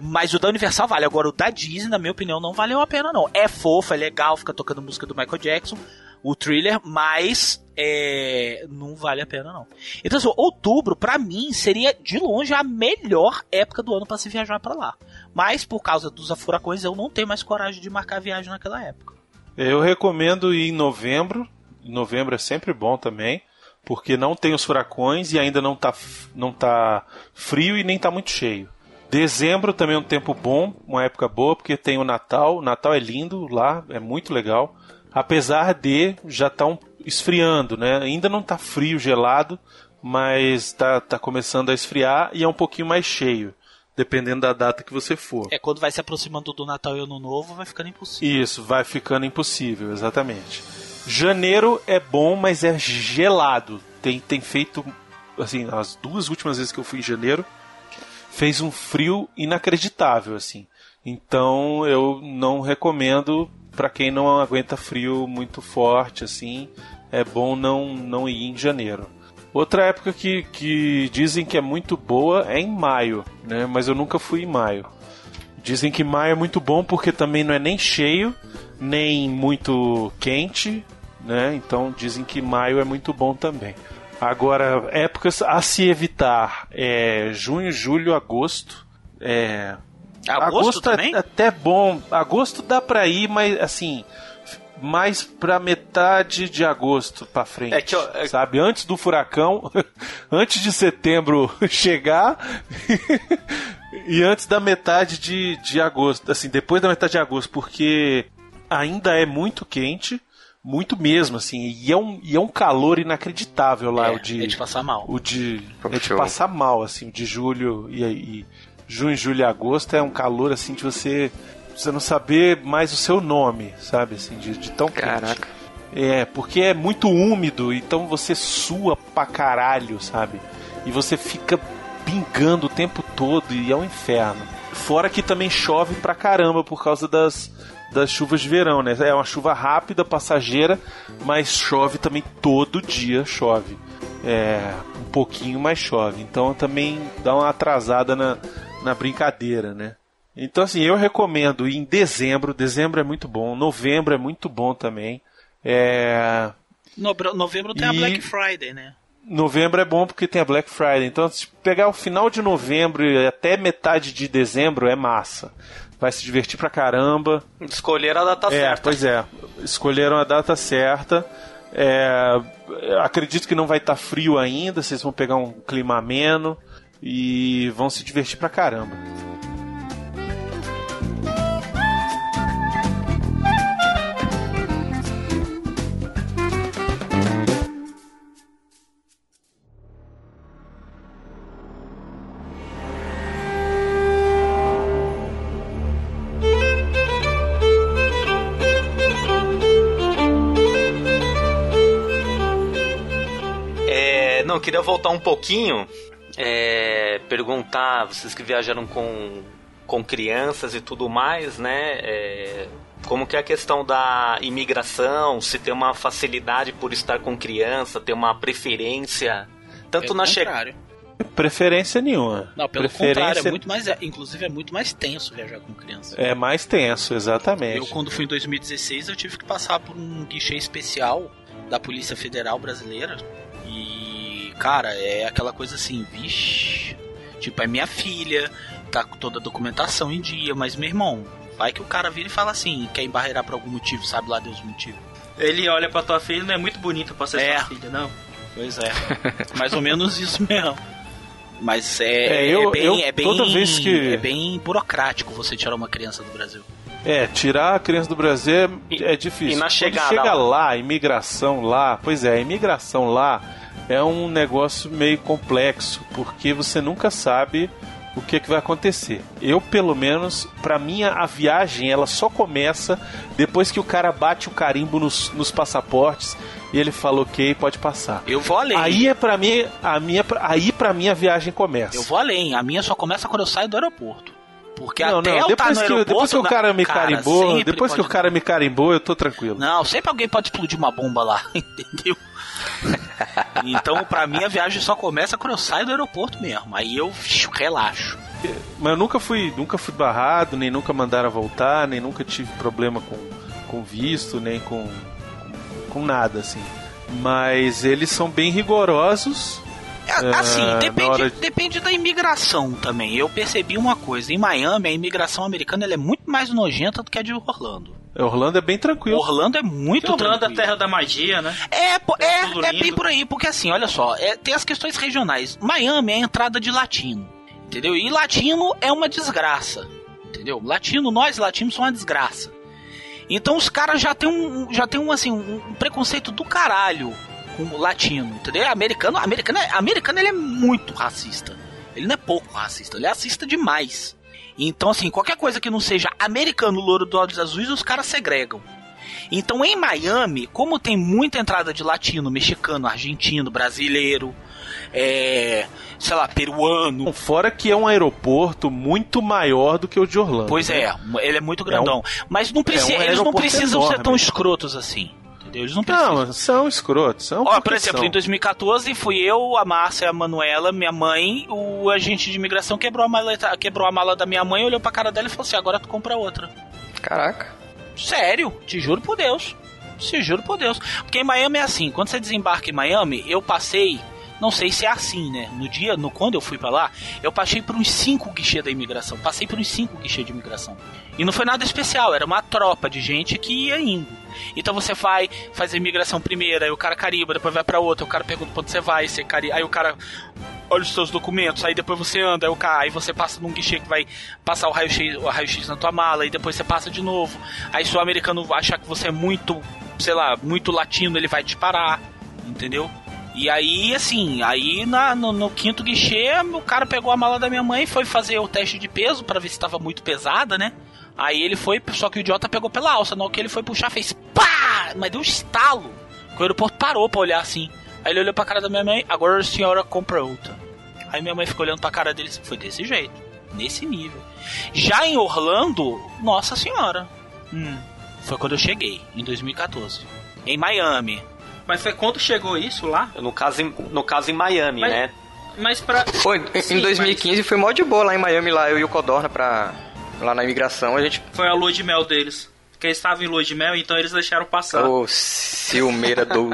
Mas o da Universal vale. Agora, o da Disney, na minha opinião, não valeu a pena, não. É fofo, é legal, fica tocando música do Michael Jackson, o thriller, mas é, não vale a pena, não. Então, assim, outubro, pra mim, seria de longe a melhor época do ano pra se viajar pra lá. Mas, por causa dos furacões, eu não tenho mais coragem de marcar a viagem naquela época. Eu recomendo ir em novembro. Novembro é sempre bom também, porque não tem os furacões e ainda não tá, f- não tá frio e nem tá muito cheio. Dezembro também é um tempo bom, uma época boa, porque tem o Natal. O Natal é lindo lá, é muito legal. Apesar de já estar um, esfriando, né? Ainda não tá frio, gelado, mas tá, tá começando a esfriar e é um pouquinho mais cheio, dependendo da data que você for. É, quando vai se aproximando do Natal e Ano Novo, vai ficando impossível. Isso, vai ficando impossível, exatamente. Janeiro é bom, mas é gelado. Tem, tem feito, assim, as duas últimas vezes que eu fui em janeiro, fez um frio inacreditável, assim. Então eu não recomendo para quem não aguenta frio muito forte assim, é bom não não ir em janeiro. Outra época que, que dizem que é muito boa é em maio, né? Mas eu nunca fui em maio. Dizem que maio é muito bom porque também não é nem cheio, nem muito quente, né? Então dizem que maio é muito bom também. Agora, épocas a se evitar é junho, julho, agosto. É, Agosto, é também? até bom. Agosto dá pra ir, mas assim, mais pra metade de agosto pra frente. É que, ó, é- Sabe? Antes do furacão, antes de setembro chegar. e antes da metade de, de agosto. Assim, depois da metade de agosto, porque ainda é muito quente. Muito mesmo, assim. E é um, e é um calor inacreditável lá, É, o de. é de passar mal. O de. É de passar mal, assim, o de julho e, e junho, julho e agosto é um calor assim de você. Você não saber mais o seu nome, sabe? Assim, de, de tão quente. Caraca. É, porque é muito úmido, então você sua pra caralho, sabe? E você fica pingando o tempo todo e é um inferno. Fora que também chove pra caramba por causa das, das chuvas de verão, né? É uma chuva rápida, passageira, mas chove também todo dia, chove. É, um pouquinho, mas chove. Então também dá uma atrasada na, na brincadeira, né? Então assim, eu recomendo ir em dezembro, dezembro é muito bom, novembro é muito bom também. É, Nobro- Novembro tem a E- Black Friday, né? Novembro é bom porque tem a Black Friday. Então, se pegar o final de novembro e até metade de dezembro é massa. Vai se divertir pra caramba. Escolher a data é, certa. pois é. Escolheram a data certa. É, acredito que não vai estar frio ainda. Vocês vão pegar um clima ameno e vão se divertir pra caramba. Voltar um pouquinho. é, perguntar, vocês que viajaram com, com crianças e tudo mais, né? é, como que é a questão da imigração, se tem uma facilidade por estar com criança, tem uma preferência, tanto Pelo na chegada. Preferência nenhuma. Não, pelo Preferência contrário, é muito mais, é, inclusive é muito mais tenso viajar com criança. é mais tenso, exatamente. Eu, quando fui em 2016, eu tive que passar por um guichê especial da Polícia Federal Brasileira. E, cara, é aquela coisa assim, vixe. Tipo, é minha filha, tá com toda a documentação em dia, mas meu irmão, vai que o cara vira e fala assim, quer embarreirar por algum motivo, sabe lá Deus o motivo. Ele olha pra tua filha e não é muito bonito pra ser É. sua filha, não. Pois é. Mais ou menos isso mesmo. Mas é, É, eu- é bem, eu- é bem, toda vez que- é bem burocrático você tirar uma criança do Brasil. É, tirar a criança do Brasil é, E- é difícil. e na Quando chegada chega lá? lá, a imigração lá, pois é, a imigração lá é um negócio meio complexo, porque você nunca sabe o que, é que vai acontecer. Eu, pelo menos, pra mim, a viagem ela só começa depois que o cara bate o carimbo nos, nos passaportes e ele fala, ok, pode passar. Eu vou além. Aí é pra mim, a minha, aí pra mim a viagem começa. Eu vou além. A minha só começa quando eu saio do aeroporto. Porque não, até não, eu depois, tá no que, depois que o cara me carimbou, sempre depois que o cara me carimbou, eu tô tranquilo. Não, sempre alguém pode explodir uma bomba lá, entendeu? então, pra mim, a viagem só começa quando eu saio do aeroporto mesmo. Aí eu relaxo. Mas eu nunca fui, nunca fui barrado, nem nunca mandaram voltar, nem nunca tive problema com, com visto, nem com, com nada, assim. Mas eles são bem rigorosos. É, Assim, Ah, depende, hora de- depende da imigração também. Eu percebi uma coisa. Em Miami, a imigração americana é muito mais nojenta do que a de Orlando. Orlando é bem tranquilo. Orlando é muito Orlando é a tranquilo. terra da magia, né? É, é, tudo é lindo. bem por aí, porque assim, olha só, é, tem as questões regionais. Miami é a entrada de latino, entendeu? E latino é uma desgraça, entendeu? Latino, nós latinos somos uma desgraça. Então os caras já tem um, já tem um assim, um, preconceito do caralho com o latino, entendeu? Americano, americano, é- americano ele é muito racista. Ele não é pouco racista, ele é racista demais. Então assim, qualquer coisa que não seja americano, louro de olhos azuis, os caras segregam. Então em Miami, como tem muita entrada de latino, mexicano, argentino, brasileiro, é, sei lá, peruano. Fora que é um aeroporto muito maior do que o de Orlando. Pois né? é, ele é muito grandão. Mas não preci- é um eles não precisam ser enorme. tão escrotos assim. Eles não precisam. Não, são escrotos. São Ó, por exemplo, são. em 2014 fui eu, a Márcia, a Manuela, minha mãe, o agente de imigração quebrou a maleta, quebrou a mala da minha mãe, olhou pra cara dela e falou assim: agora tu compra outra. Caraca. Sério, te juro por Deus. Te juro por Deus. Porque em Miami é assim, quando você desembarca em Miami, eu passei, não sei se é assim, né? No dia, no quando eu fui pra lá, eu passei por uns cinco guichês da imigração. Passei por uns cinco guichês de imigração. E não foi nada especial, era uma tropa de gente que ia indo. Então você vai, faz a imigração primeiro, aí o cara carimba, depois vai pra outra, o cara pergunta pra onde você vai, você cari... aí o cara olha os seus documentos, aí depois você anda, aí, o cara, aí você passa num guichê que vai passar o raio-x raio na tua mala, aí depois você passa de novo. Aí se o americano achar que você é muito, sei lá, muito latino, ele vai te parar, entendeu? E aí, assim, aí na- no, no quinto guichê, o cara pegou a mala da minha mãe e foi fazer o teste de peso pra ver se tava muito pesada, né? Aí ele foi, só que o idiota pegou pela alça. Na hora que ele foi puxar, fez pá! Mas deu um estalo. Que o aeroporto parou pra olhar assim. Aí ele olhou pra cara da minha mãe, agora a senhora compra outra. Aí minha mãe ficou olhando pra cara dele, foi desse jeito. Nesse nível. Já em Orlando, nossa senhora. Hum, foi quando eu cheguei, em 2014. Em Miami. Mas foi quando chegou isso lá? No caso, em, no caso em Miami, Mas- né? Mas pra. Foi, em- Sim, em 2015 foi mó de boa lá em Miami, lá eu e o Codorna pra. Lá na imigração, a gente. Foi a lua de mel deles. Porque eles estavam em lua de mel, então eles deixaram passar. Ô, ciumeira do.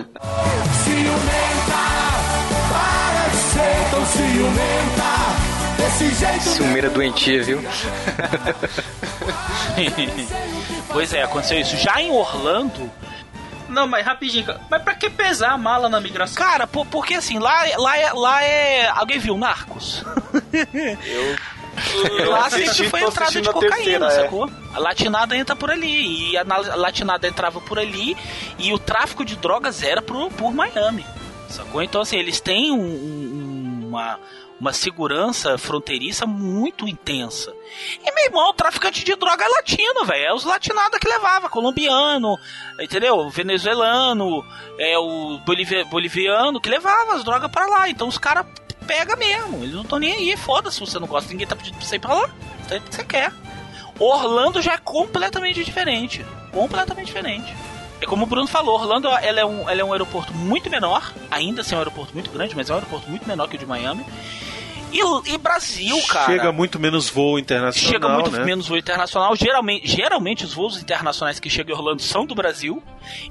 Tão ciumenta, desse jeito Ciumeira doentia, viu? pois é, aconteceu isso. Já em Orlando, Não, mas rapidinho. Mas pra que pesar a mala na migração? cara, por- porque assim, lá, lá, é, lá é. Alguém viu Narcos? Lá sempre foi entrada de cocaína, terceira, é. sacou? A latinada entra por ali. E a na- a latinada entrava por ali. E o tráfico de drogas era por, por Miami. Sacou? Então, assim, eles têm um- um- uma, uma segurança fronteiriça muito intensa. E, meu irmão, o traficante de droga é latino, velho. É os latinados que levava. Colombiano, entendeu? Venezuelano, é o bolivia- boliviano que levava as drogas pra lá. Então os caras pegam mesmo. Eles não estão nem aí. Foda-se se você não gosta. Ninguém tá pedindo pra você ir pra lá. Então é o que você quer. Orlando já é completamente diferente. Completamente diferente. É como o Bruno falou, Orlando ela é, um, ela é um aeroporto muito menor, ainda assim é um aeroporto muito grande, mas é um aeroporto muito menor que o de Miami. E, e Brasil, cara. Chega muito menos voo internacional, Chega muito né? menos voo internacional. Geralmente, geralmente os voos internacionais que chegam em Orlando são do Brasil.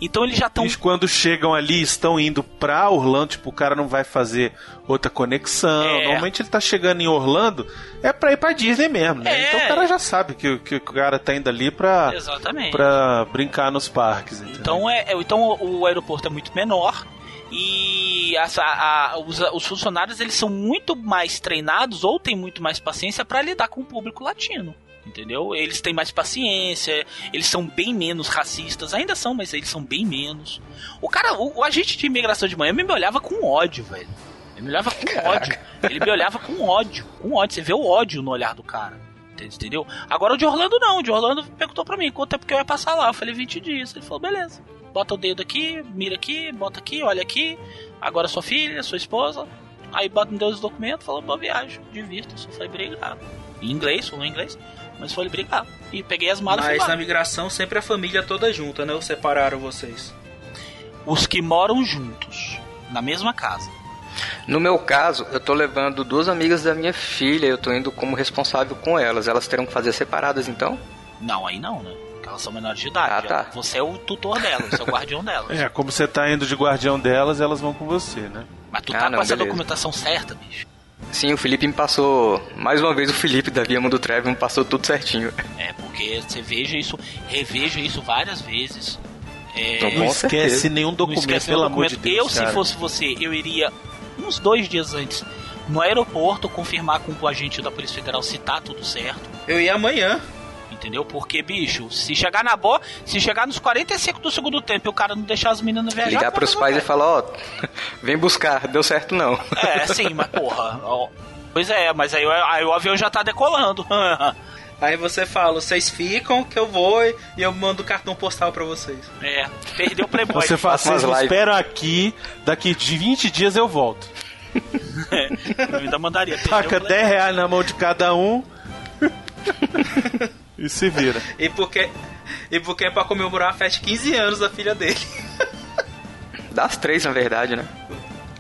Então eles já estão. Eles quando chegam ali estão indo pra Orlando, tipo, o cara não vai fazer outra conexão. É. Normalmente ele tá chegando em Orlando, é pra ir pra Disney mesmo, né? É. Então o cara já sabe que, o- que o cara tá indo ali pra, Exatamente. pra brincar nos parques. entendeu? Então, é, é- então o, o aeroporto é muito menor e essa- a- os, os funcionários eles são muito mais treinados ou têm muito mais paciência para lidar com o público latino. Entendeu? Eles têm mais paciência, eles são bem menos racistas, ainda são, mas eles são bem menos. O cara, o, o agente de imigração de Miami me olhava com ódio, velho. Ele me olhava com ódio. Ele me olhava com ódio, com ódio. Você vê o ódio no olhar do cara. Entendeu? Agora o de Orlando não. O de Orlando perguntou pra mim quanto tempo que eu ia passar lá. Eu falei 20 dias. Ele falou, beleza. Bota o dedo aqui, mira aqui, bota aqui, olha aqui. Agora sua filha, sua esposa. Aí bota me deu os documentos, falou, boa viagem, divirta-se. Falei, obrigado. Em inglês, falou em inglês. Mas falei, obrigado. E peguei as malas e Mas na migração sempre a família toda junta, né? Ou separaram vocês? Os que moram juntos, na mesma casa. No meu caso, eu tô levando duas amigas da minha filha, eu tô indo como responsável com elas. Elas terão que fazer separadas então? Não, aí não, né? Elas são menores de idade. Ah, tá. Você é o tutor delas, você é o guardião delas. É, como você tá indo de guardião delas, elas vão com você, né? Mas tu Ah, tá não, com essa beleza. documentação certa, bicho. Sim, o Felipe me passou. Mais uma vez, o Felipe da Via Mundo Travel me passou tudo certinho. É, porque você veja isso, reveja isso várias vezes. É, Então, Não esquece nenhum documento, esquece pelo nenhum amor de documento. Deus. Eu, cara. se fosse você, eu iria uns dois dias antes no aeroporto confirmar com o agente da Polícia Federal se tá tudo certo. Eu ia amanhã. Entendeu? Porque, bicho, se chegar na boa, se chegar nos 45 do segundo tempo e o cara não deixar as meninas viajar. Ligar como pros é pais e falar: ó, vem buscar, deu certo não. É, sim, mas porra. ó, Pois é, mas aí, o- aí o avião já tá decolando. Aí você fala, vocês ficam que eu vou e eu mando o cartão postal pra vocês. é, perdeu o Playboy. Você fala, vocês me lives." esperam aqui, daqui de 20 dias eu volto. Eu ainda mandaria. Taca eu falei, 10 reais na mão de cada um. E se vira. E porque, e porque é pra comemorar a festa de 15 anos da filha dele. Das três, na verdade, né?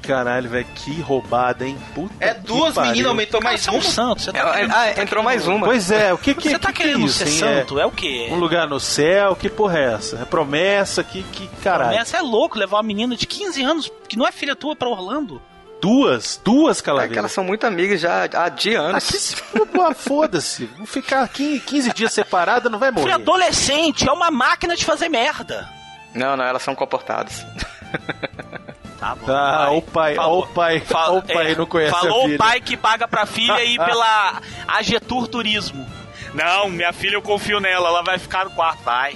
Caralho, velho, que roubada, hein? Puta É que duas meninas, aumentou Cara, mais você é um uma. santo. Você tá É, querendo- ah, você tá entrou mais querendo- uma. Pois é, o que que, Você que, tá que é querendo isso, ser hein? santo? É É o quê? um lugar no céu, que porra é essa? É promessa, que, que caralho. Essa é louco levar uma menina de 15 anos, que não é filha tua, pra Orlando. Duas, duas É que calaveiras. elas são muito amigas já há de Ah, anos. pô, foda-se. Vou ficar 15, 15 dias separada, não vai Fui morrer. adolescente, é uma máquina de fazer merda. Não, não, elas são comportadas. Tá bom. Ah, vai. o pai, Falou. o pai, o pai é, não conhece Falou a filha. o pai que paga pra filha ir pela Agetur Turismo. Não, minha filha eu confio nela, ela vai ficar no quarto. Vai.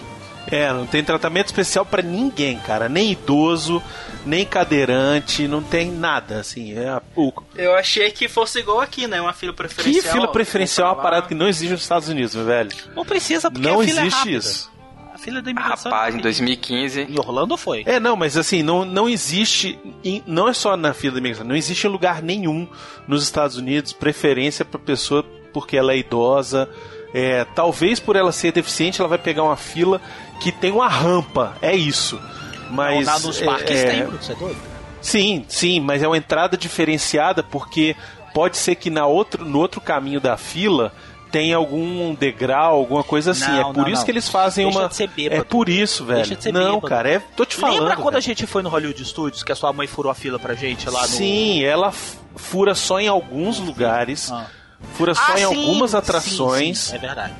É, não tem tratamento especial pra ninguém, cara. Nem idoso, nem cadeirante, não tem nada, assim. É a- o- Eu achei que fosse igual aqui, né? Uma fila Que preferencial. fila preferencial é uma parada que não existe nos Estados Unidos, meu velho. Não precisa, porque Não é existe rápida. isso. A filha da imigração. Rapaz, é em 2015. Em Orlando foi. É, não, mas assim, não, não existe, não é só na fila da imigração, não existe em lugar nenhum nos Estados Unidos preferência pra pessoa porque ela é idosa. É, talvez por ela ser deficiente, ela vai pegar uma fila que tem uma rampa, é isso. Mas. Não, na- nos é, parques é, tem, você é doido? Sim, sim, mas é uma entrada diferenciada porque pode ser que na outro, no outro caminho da fila tem algum degrau, alguma coisa assim. Não, é por não, isso não. que eles fazem Deixa uma. de ser bêbado. É por isso, velho. Deixa de ser não, bêbado. cara, é, tô te falando. Lembra quando a velho. gente foi no Hollywood Studios, que a sua mãe furou a fila pra gente lá no... Sim, ela fura só em alguns lugares, Ah. fura só Ah, em sim, algumas sim, atrações sim, é verdade.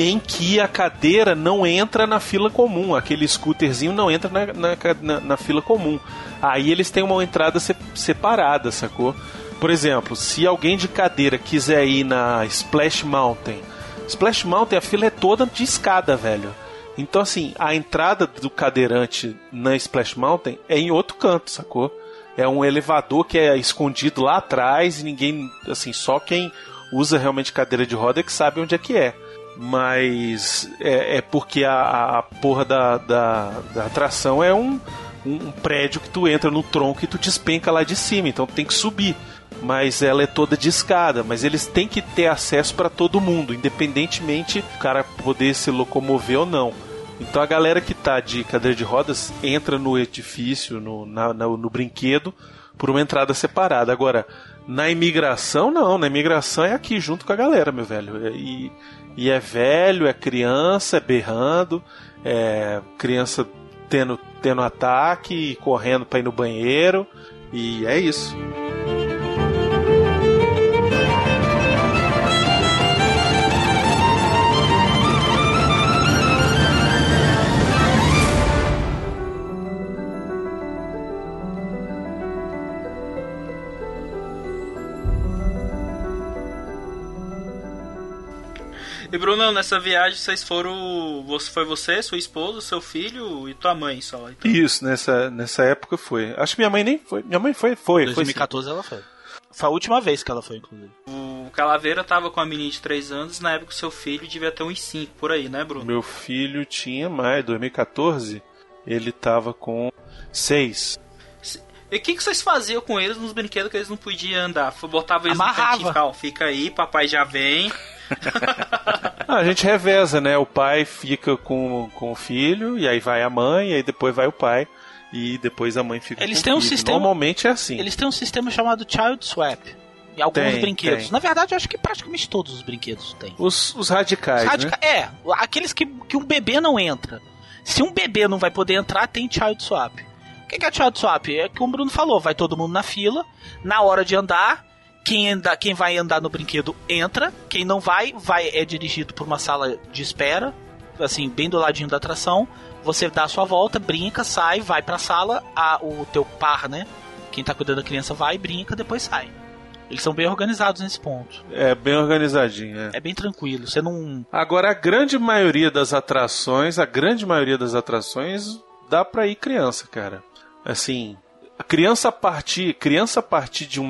Em que a cadeira não entra na fila comum. Aquele scooterzinho não entra na, na, na- fila comum. Aí eles têm uma entrada se- separada, sacou? Por exemplo, se alguém de cadeira quiser ir na Splash Mountain, Splash Mountain a fila é toda de escada, velho. Então, assim, a entrada do cadeirante na Splash Mountain é em outro canto, sacou? É um elevador que é escondido lá atrás e ninguém, assim, só quem usa realmente cadeira de roda é que sabe onde é que é. Mas é, é porque a, a porra da, da, da atração é um, um, um prédio que tu entra no tronco e tu despenca lá de cima, então tu tem que subir. Mas ela é toda de escada, mas eles têm que ter acesso para todo mundo, independentemente do cara poder se locomover ou não. Então a galera que tá de cadeira de rodas entra no edifício, no, na- na- no brinquedo, por uma entrada separada. Agora, na imigração, não. Na imigração é aqui, junto com a galera, meu velho. E, e é velho, é criança, é berrando, é criança tendo, tendo ataque, correndo pra ir no banheiro. E é isso. Bruno, nessa viagem vocês foram. Você, foi você, sua esposa, seu filho e tua mãe só. Então, Isso, nessa, nessa época foi. Acho que minha mãe nem foi. Minha mãe foi, foi. Em foi sim. 2014 ela foi. Foi a última vez que ela foi, inclusive. o Calaveira tava com a menina de 3 anos, na época o seu filho devia ter uns 5 por aí, né, Bruno? Meu filho tinha mais, 2014, ele tava com 6. E o que, que vocês faziam com eles nos brinquedos que eles não podiam andar? Botava eles Amarrava. no cantinho, fica aí, papai já vem. Ah, a gente reveza, né? O pai fica com, com o filho, e aí vai a mãe, e aí depois vai o pai, e depois a mãe fica Eles com têm o um filho. sistema- Normalmente é assim. Eles têm um sistema chamado Child Swap. Em alguns Tem, brinquedos. tem. Na verdade, eu acho que praticamente todos os brinquedos têm. Os, os radicais, Radica- né? É, aqueles que, que um bebê não entra. Se um bebê não vai poder entrar, tem Child Swap. O que que é Child Swap? É que o Bruno falou, vai todo mundo na fila, na hora de andar, quem, anda, quem vai andar no brinquedo entra, quem não vai, vai é dirigido por uma sala de espera, assim, bem do ladinho da atração. Você dá a sua volta, brinca, sai, vai pra sala, a, o teu par, né? Quem tá cuidando da criança vai, brinca, depois sai. Eles são bem organizados nesse ponto. É bem organizadinho, é. É bem tranquilo. Você não. Agora, a grande maioria das atrações, a grande maioria das atrações, dá pra ir criança, cara. Assim, a criança a partir, criança a partir de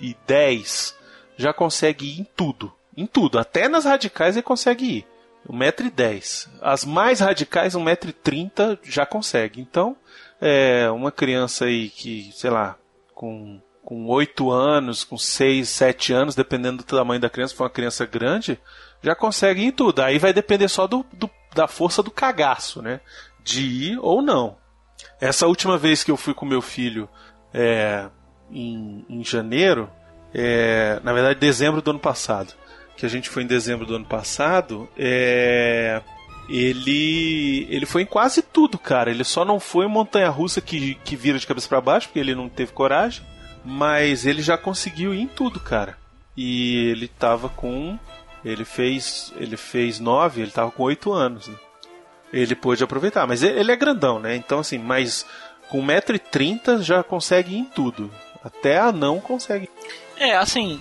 1,10m já consegue ir em tudo. Em tudo. Até nas radicais ele consegue ir. 1,10m. As mais radicais, 1,30m já consegue. Então, é uma criança aí que, sei lá, com com 8 anos, com 6, 7 anos, dependendo do tamanho da criança, se for uma criança grande, já consegue ir em tudo. Aí vai depender só do, do, da força do cagaço, né? De ir ou não. Essa última vez que eu fui com meu filho é, em, em janeiro, é, na verdade, dezembro do ano passado, que a gente foi em dezembro do ano passado, é, ele ele foi em quase tudo, cara. Ele só não foi em montanha russa que, que vira de cabeça para baixo, porque ele não teve coragem. Mas ele já conseguiu ir em tudo, cara. E ele tava com. Ele fez. Ele fez nove, ele tava com oito anos. Né? Ele pôde aproveitar. Mas ele é grandão, né? Então, assim, mas com 1,30m já consegue ir em tudo. Até a não consegue. É, assim,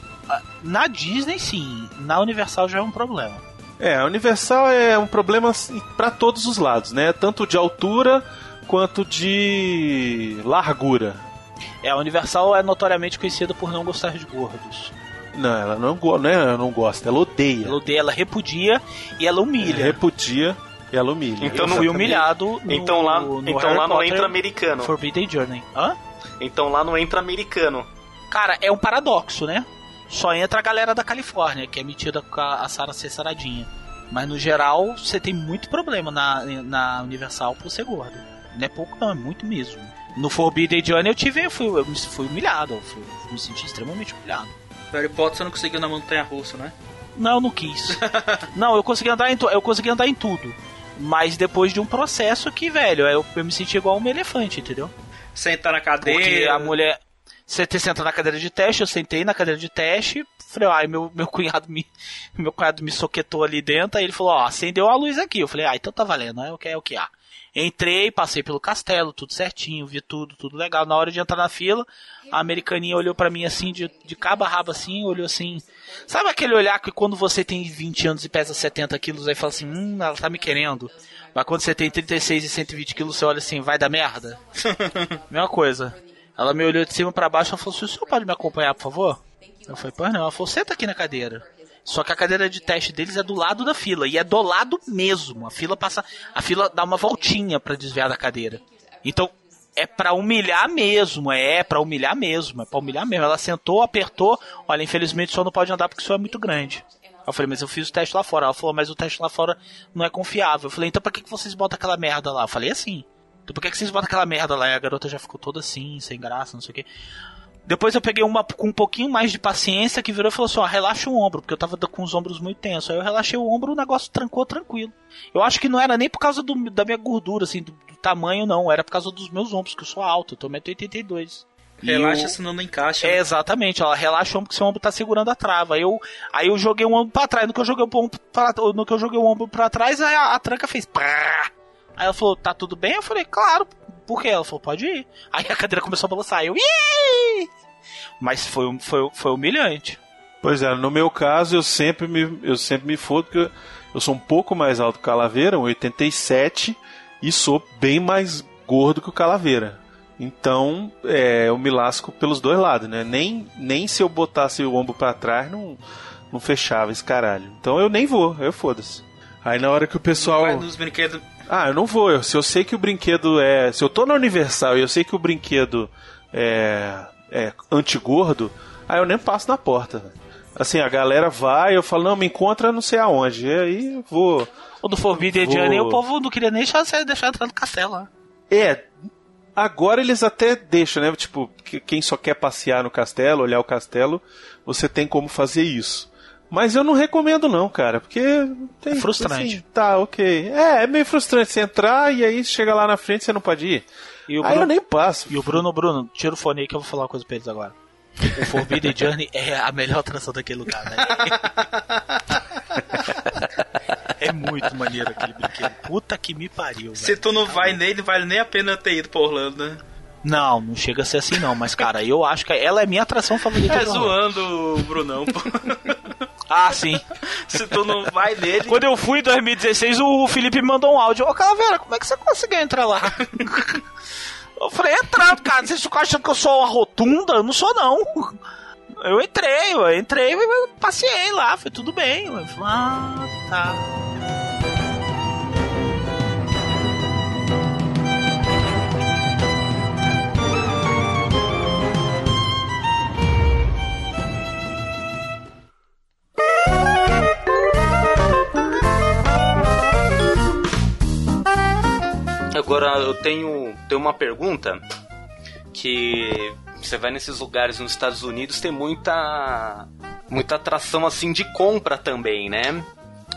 na Disney sim, na Universal já é um problema. É, a Universal é um problema para todos os lados, né? Tanto de altura quanto de largura. É, a Universal é notoriamente conhecida por não gostar de gordos. Não, ela não, não, é, ela não gosta, ela odeia. Ela odeia, ela repudia e ela humilha. Ela repudia e ela humilha. Então eu fui humilhado no, Então lá, no então lá não entra americano. Forbidden Journey. Hã? Então lá não entra americano. Cara, é um paradoxo, né? Só entra a galera da Califórnia, que é metida com a, a Sarah ser saradinha. Mas no geral, você tem muito problema na, na Universal por ser gordo. Não é pouco não, é muito mesmo. No Forbidden Journey eu tive, eu fui, eu fui humilhado, eu fui, me senti extremamente humilhado. Harry Potter você não conseguiu na montanha russa, né? Não, eu não quis. não, eu consegui andar em eu consegui andar em tudo. Mas depois de um processo que, velho, eu, eu me senti igual um elefante, entendeu? Sentar na cadeira. Porque a mulher. Você senta na cadeira de teste, eu sentei na cadeira de teste, falei, ai, meu, meu cunhado me. Meu cunhado me soquetou ali dentro, aí ele falou, ó, acendeu a luz aqui. Eu falei, ah, então tá valendo, é o que é o que há. Entrei, passei pelo castelo, tudo certinho, vi tudo, tudo legal. Na hora de entrar na fila, a americaninha olhou para mim assim, de, de cabo a rabo assim, olhou assim. Sabe aquele olhar que quando você tem 20 anos e pesa 70 quilos, aí fala assim, hum, ela tá me querendo. Mas quando você tem 36 e 120 quilos, você olha assim, vai dar merda? Mesma coisa. Ela me olhou de cima para baixo e falou assim, o senhor pode me acompanhar, por favor? Eu falei, pois não. Ela falou, senta aqui na cadeira. Só que a cadeira de teste deles é do lado da fila. E é do lado mesmo. A fila passa. A fila dá uma voltinha para desviar da cadeira. Então, é para humilhar mesmo. É para humilhar mesmo. É pra humilhar mesmo. Ela sentou, apertou. Olha, infelizmente o senhor não pode andar porque o senhor é muito grande. Eu falei, mas eu fiz o teste lá fora. Ela falou, mas o teste lá fora não é confiável. Eu falei, então pra que vocês botam aquela merda lá? Eu falei assim. Então por que vocês botam aquela merda lá? E a garota já ficou toda assim, sem graça, não sei o que. Depois eu peguei uma com um pouquinho mais de paciência que virou e falou assim: ó, relaxa o ombro, porque eu tava com os ombros muito tensos. Aí eu relaxei o ombro, o negócio trancou tranquilo. Eu acho que não era nem por causa do, da minha gordura, assim, do, do, tamanho, não. Era por causa dos meus ombros, que eu sou alto, eu tô 1,82m. Relaxa, eu... senão não encaixa. É, né? exatamente, ela relaxa o ombro, porque seu ombro tá segurando a trava. Aí eu, aí eu joguei o ombro pra trás. No que eu joguei o ombro pra, no que eu joguei o ombro pra trás, a, a tranca fez. Pá! Aí ela falou, tá tudo bem? Eu falei, claro. Por quê? Ela falou, pode ir. Aí a cadeira começou a balançar. Eu, Ih! Mas foi, foi, foi humilhante. Pois é, no meu caso eu sempre me, eu sempre me fodo porque eu sou um pouco mais alto que o Calaveira, 1,87 e sou bem mais gordo que o Calaveira. Então, é, eu me lasco pelos dois lados, né? Nem, nem se eu botasse o ombro para trás não, não fechava esse caralho. Então eu nem vou, eu foda-se. Aí na hora que o pessoal. Vai nos brinquedos. Ah, eu não vou. Eu, se eu sei que o brinquedo é. Se eu tô na Universal e eu sei que o brinquedo é é, antigordo, aí eu nem passo na porta. Assim, a galera vai, eu falo, não, me encontra não sei aonde. E aí vou. O do Forbidden vou... Journey, o povo não queria nem deixar deixar entrar no castelo lá. É, agora eles até deixam, né? Tipo, quem só quer passear no castelo, olhar o castelo, você tem como fazer isso. Mas eu não recomendo não, cara, porque tem, é frustrante. Assim, tá, ok. É, é meio frustrante você entrar e aí chega lá na frente você não pode ir. E o Bruno, Aí eu nem passo. E o Bruno, Bruno, tira o fone aí que eu vou falar uma coisa pra eles agora. O Forbidden Journey é a melhor atração daquele lugar, né? é muito maneiro aquele brinquedo. Puta que me pariu. Se tu não vai nele, vale nem a pena ter ido pra Orlando, né? Não, não chega a ser assim não, mas cara, eu acho que ela é minha atração favorita. É zoando o Brunão, pô. Ah, sim. Se tu não vai nele. Quando eu fui em 2016, o Felipe me mandou um áudio. Ô, Calavera, como é que você conseguiu entrar lá? Eu falei, entrando, cara. Vocês ficam achando que eu sou uma rotunda? Eu não sou, não eu entrei, eu entrei, eu passei lá, foi tudo bem. Eu falei, ah, tá. Agora eu tenho, tenho uma pergunta que você vai nesses lugares nos Estados Unidos tem muita muita atração assim de compra também, né?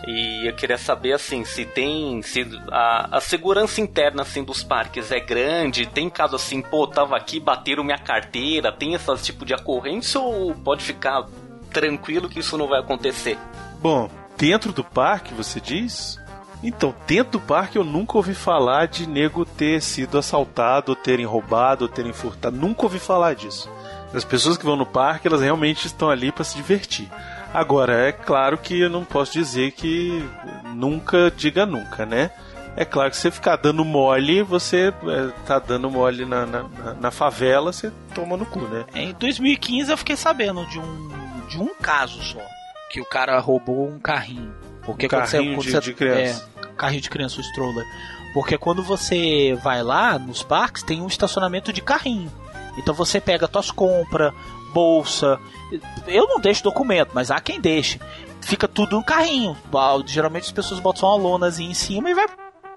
E eu queria saber assim, se tem se a, a segurança interna assim dos parques é grande, tem caso assim, pô, tava aqui, bateram minha carteira, tem esse tipo de ocorrência ou pode ficar tranquilo que isso não vai acontecer? Bom, dentro do parque, você diz? Então, dentro do parque eu nunca ouvi falar de nego ter sido assaltado, ou terem roubado, ou terem furtado. Nunca ouvi falar disso. As pessoas que vão no parque, elas realmente estão ali para se divertir. Agora, é claro que eu não posso dizer que nunca diga nunca, né? É claro que se você ficar dando mole, você é, tá dando mole na, na, na, favela, você toma no cu, né? Em 2015 eu fiquei sabendo de um, de um caso só. Que o cara roubou um carrinho. Porque um carrinho quando de, você, de criança. É, carrinho de criança, o stroller. Porque quando você vai lá nos parques, tem um estacionamento de carrinho. Então você pega suas compras, bolsa. Eu não deixo documento, mas há quem deixe. Fica tudo no carrinho. Geralmente as pessoas botam uma lonazinha em cima e vai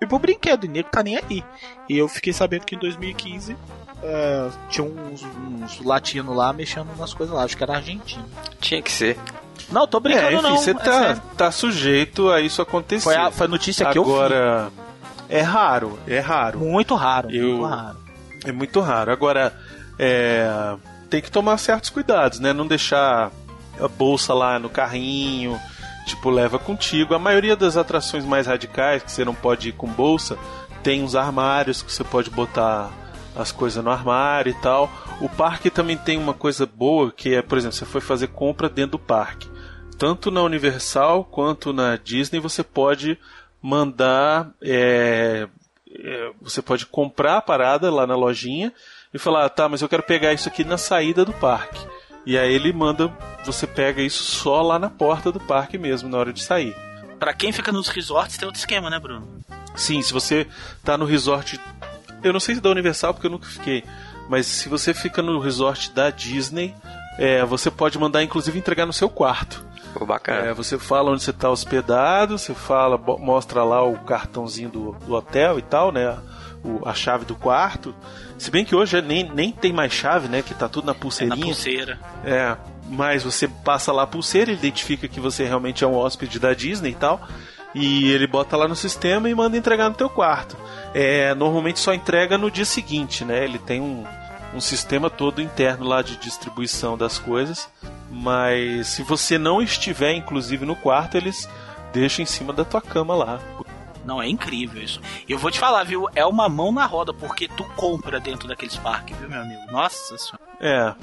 pro brinquedo. E nego tá nem aí. E eu fiquei sabendo que em 2015 é, tinha uns, uns latinos lá mexendo nas coisas lá. Acho que era argentino. Tinha que ser. Não, tô brincando é, enfim, não. Você é tá, tá sujeito a isso acontecer. Foi a, foi a notícia que eu vi. Agora, é raro, é raro. Muito raro, Eu- muito raro. É muito raro. Agora, é, tem que tomar certos cuidados, né? Não deixar a bolsa lá no carrinho, tipo, leva contigo. A maioria das atrações mais radicais, que você não pode ir com bolsa, tem uns armários que você pode botar as coisas no armário e tal. O parque também tem uma coisa boa, que é, por exemplo, você foi fazer compra dentro do parque. Tanto na Universal quanto na Disney você pode mandar é, é, você pode comprar a parada lá na lojinha e falar, "Ah, tá, mas eu quero pegar isso aqui na saída do parque. E aí ele manda, você pega isso só lá na porta do parque mesmo, na hora de sair. Pra quem fica nos resorts tem outro esquema, né, Bruno? Sim, se você tá no resort. Eu não sei se da Universal, porque eu nunca fiquei. Mas se você fica no resort da Disney, é, você pode mandar, inclusive, entregar no seu quarto. Pô, bacana. É, você fala onde você está hospedado, você fala, mostra lá o cartãozinho do, do hotel e tal, né? O- a chave do quarto. Se bem que hoje é nem, nem tem mais chave, né? Que tá tudo na É na pulseirinha. pulseira. É, mas você passa lá a pulseira, ele identifica que você realmente é um hóspede da Disney e tal. E ele bota lá no sistema e manda entregar no teu quarto. É, normalmente só entrega no dia seguinte, né? Ele tem um, um sistema todo interno lá de distribuição das coisas. Mas se você não estiver, inclusive, no quarto, eles deixam em cima da tua cama lá. Não, é incrível isso. E eu vou te falar, viu? É uma mão na roda, porque tu compra dentro daqueles parques, viu, meu amigo? Nossa senhora. É.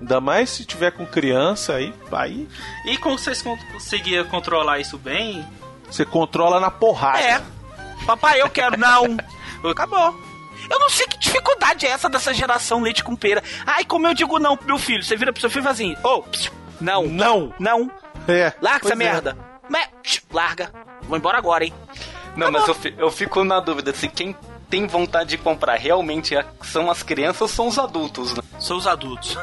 Ainda mais se tiver com criança, aí, aí E como vocês con- conseguiam controlar isso bem? Você controla na porrada. É. Papai, eu quero. Não. Acabou. Eu não sei que dificuldade é essa dessa geração leite com pera. Ai, como eu digo não pro meu filho. Você vira pro seu filho e fala assim: Ô, psiu, não, Não! não. É. Larga essa é. merda. Me- larga. Vou embora agora, hein? Não, mas eu, eu fico na dúvida se quem tem vontade de comprar realmente é- são as crianças ou são os adultos, né? São os adultos.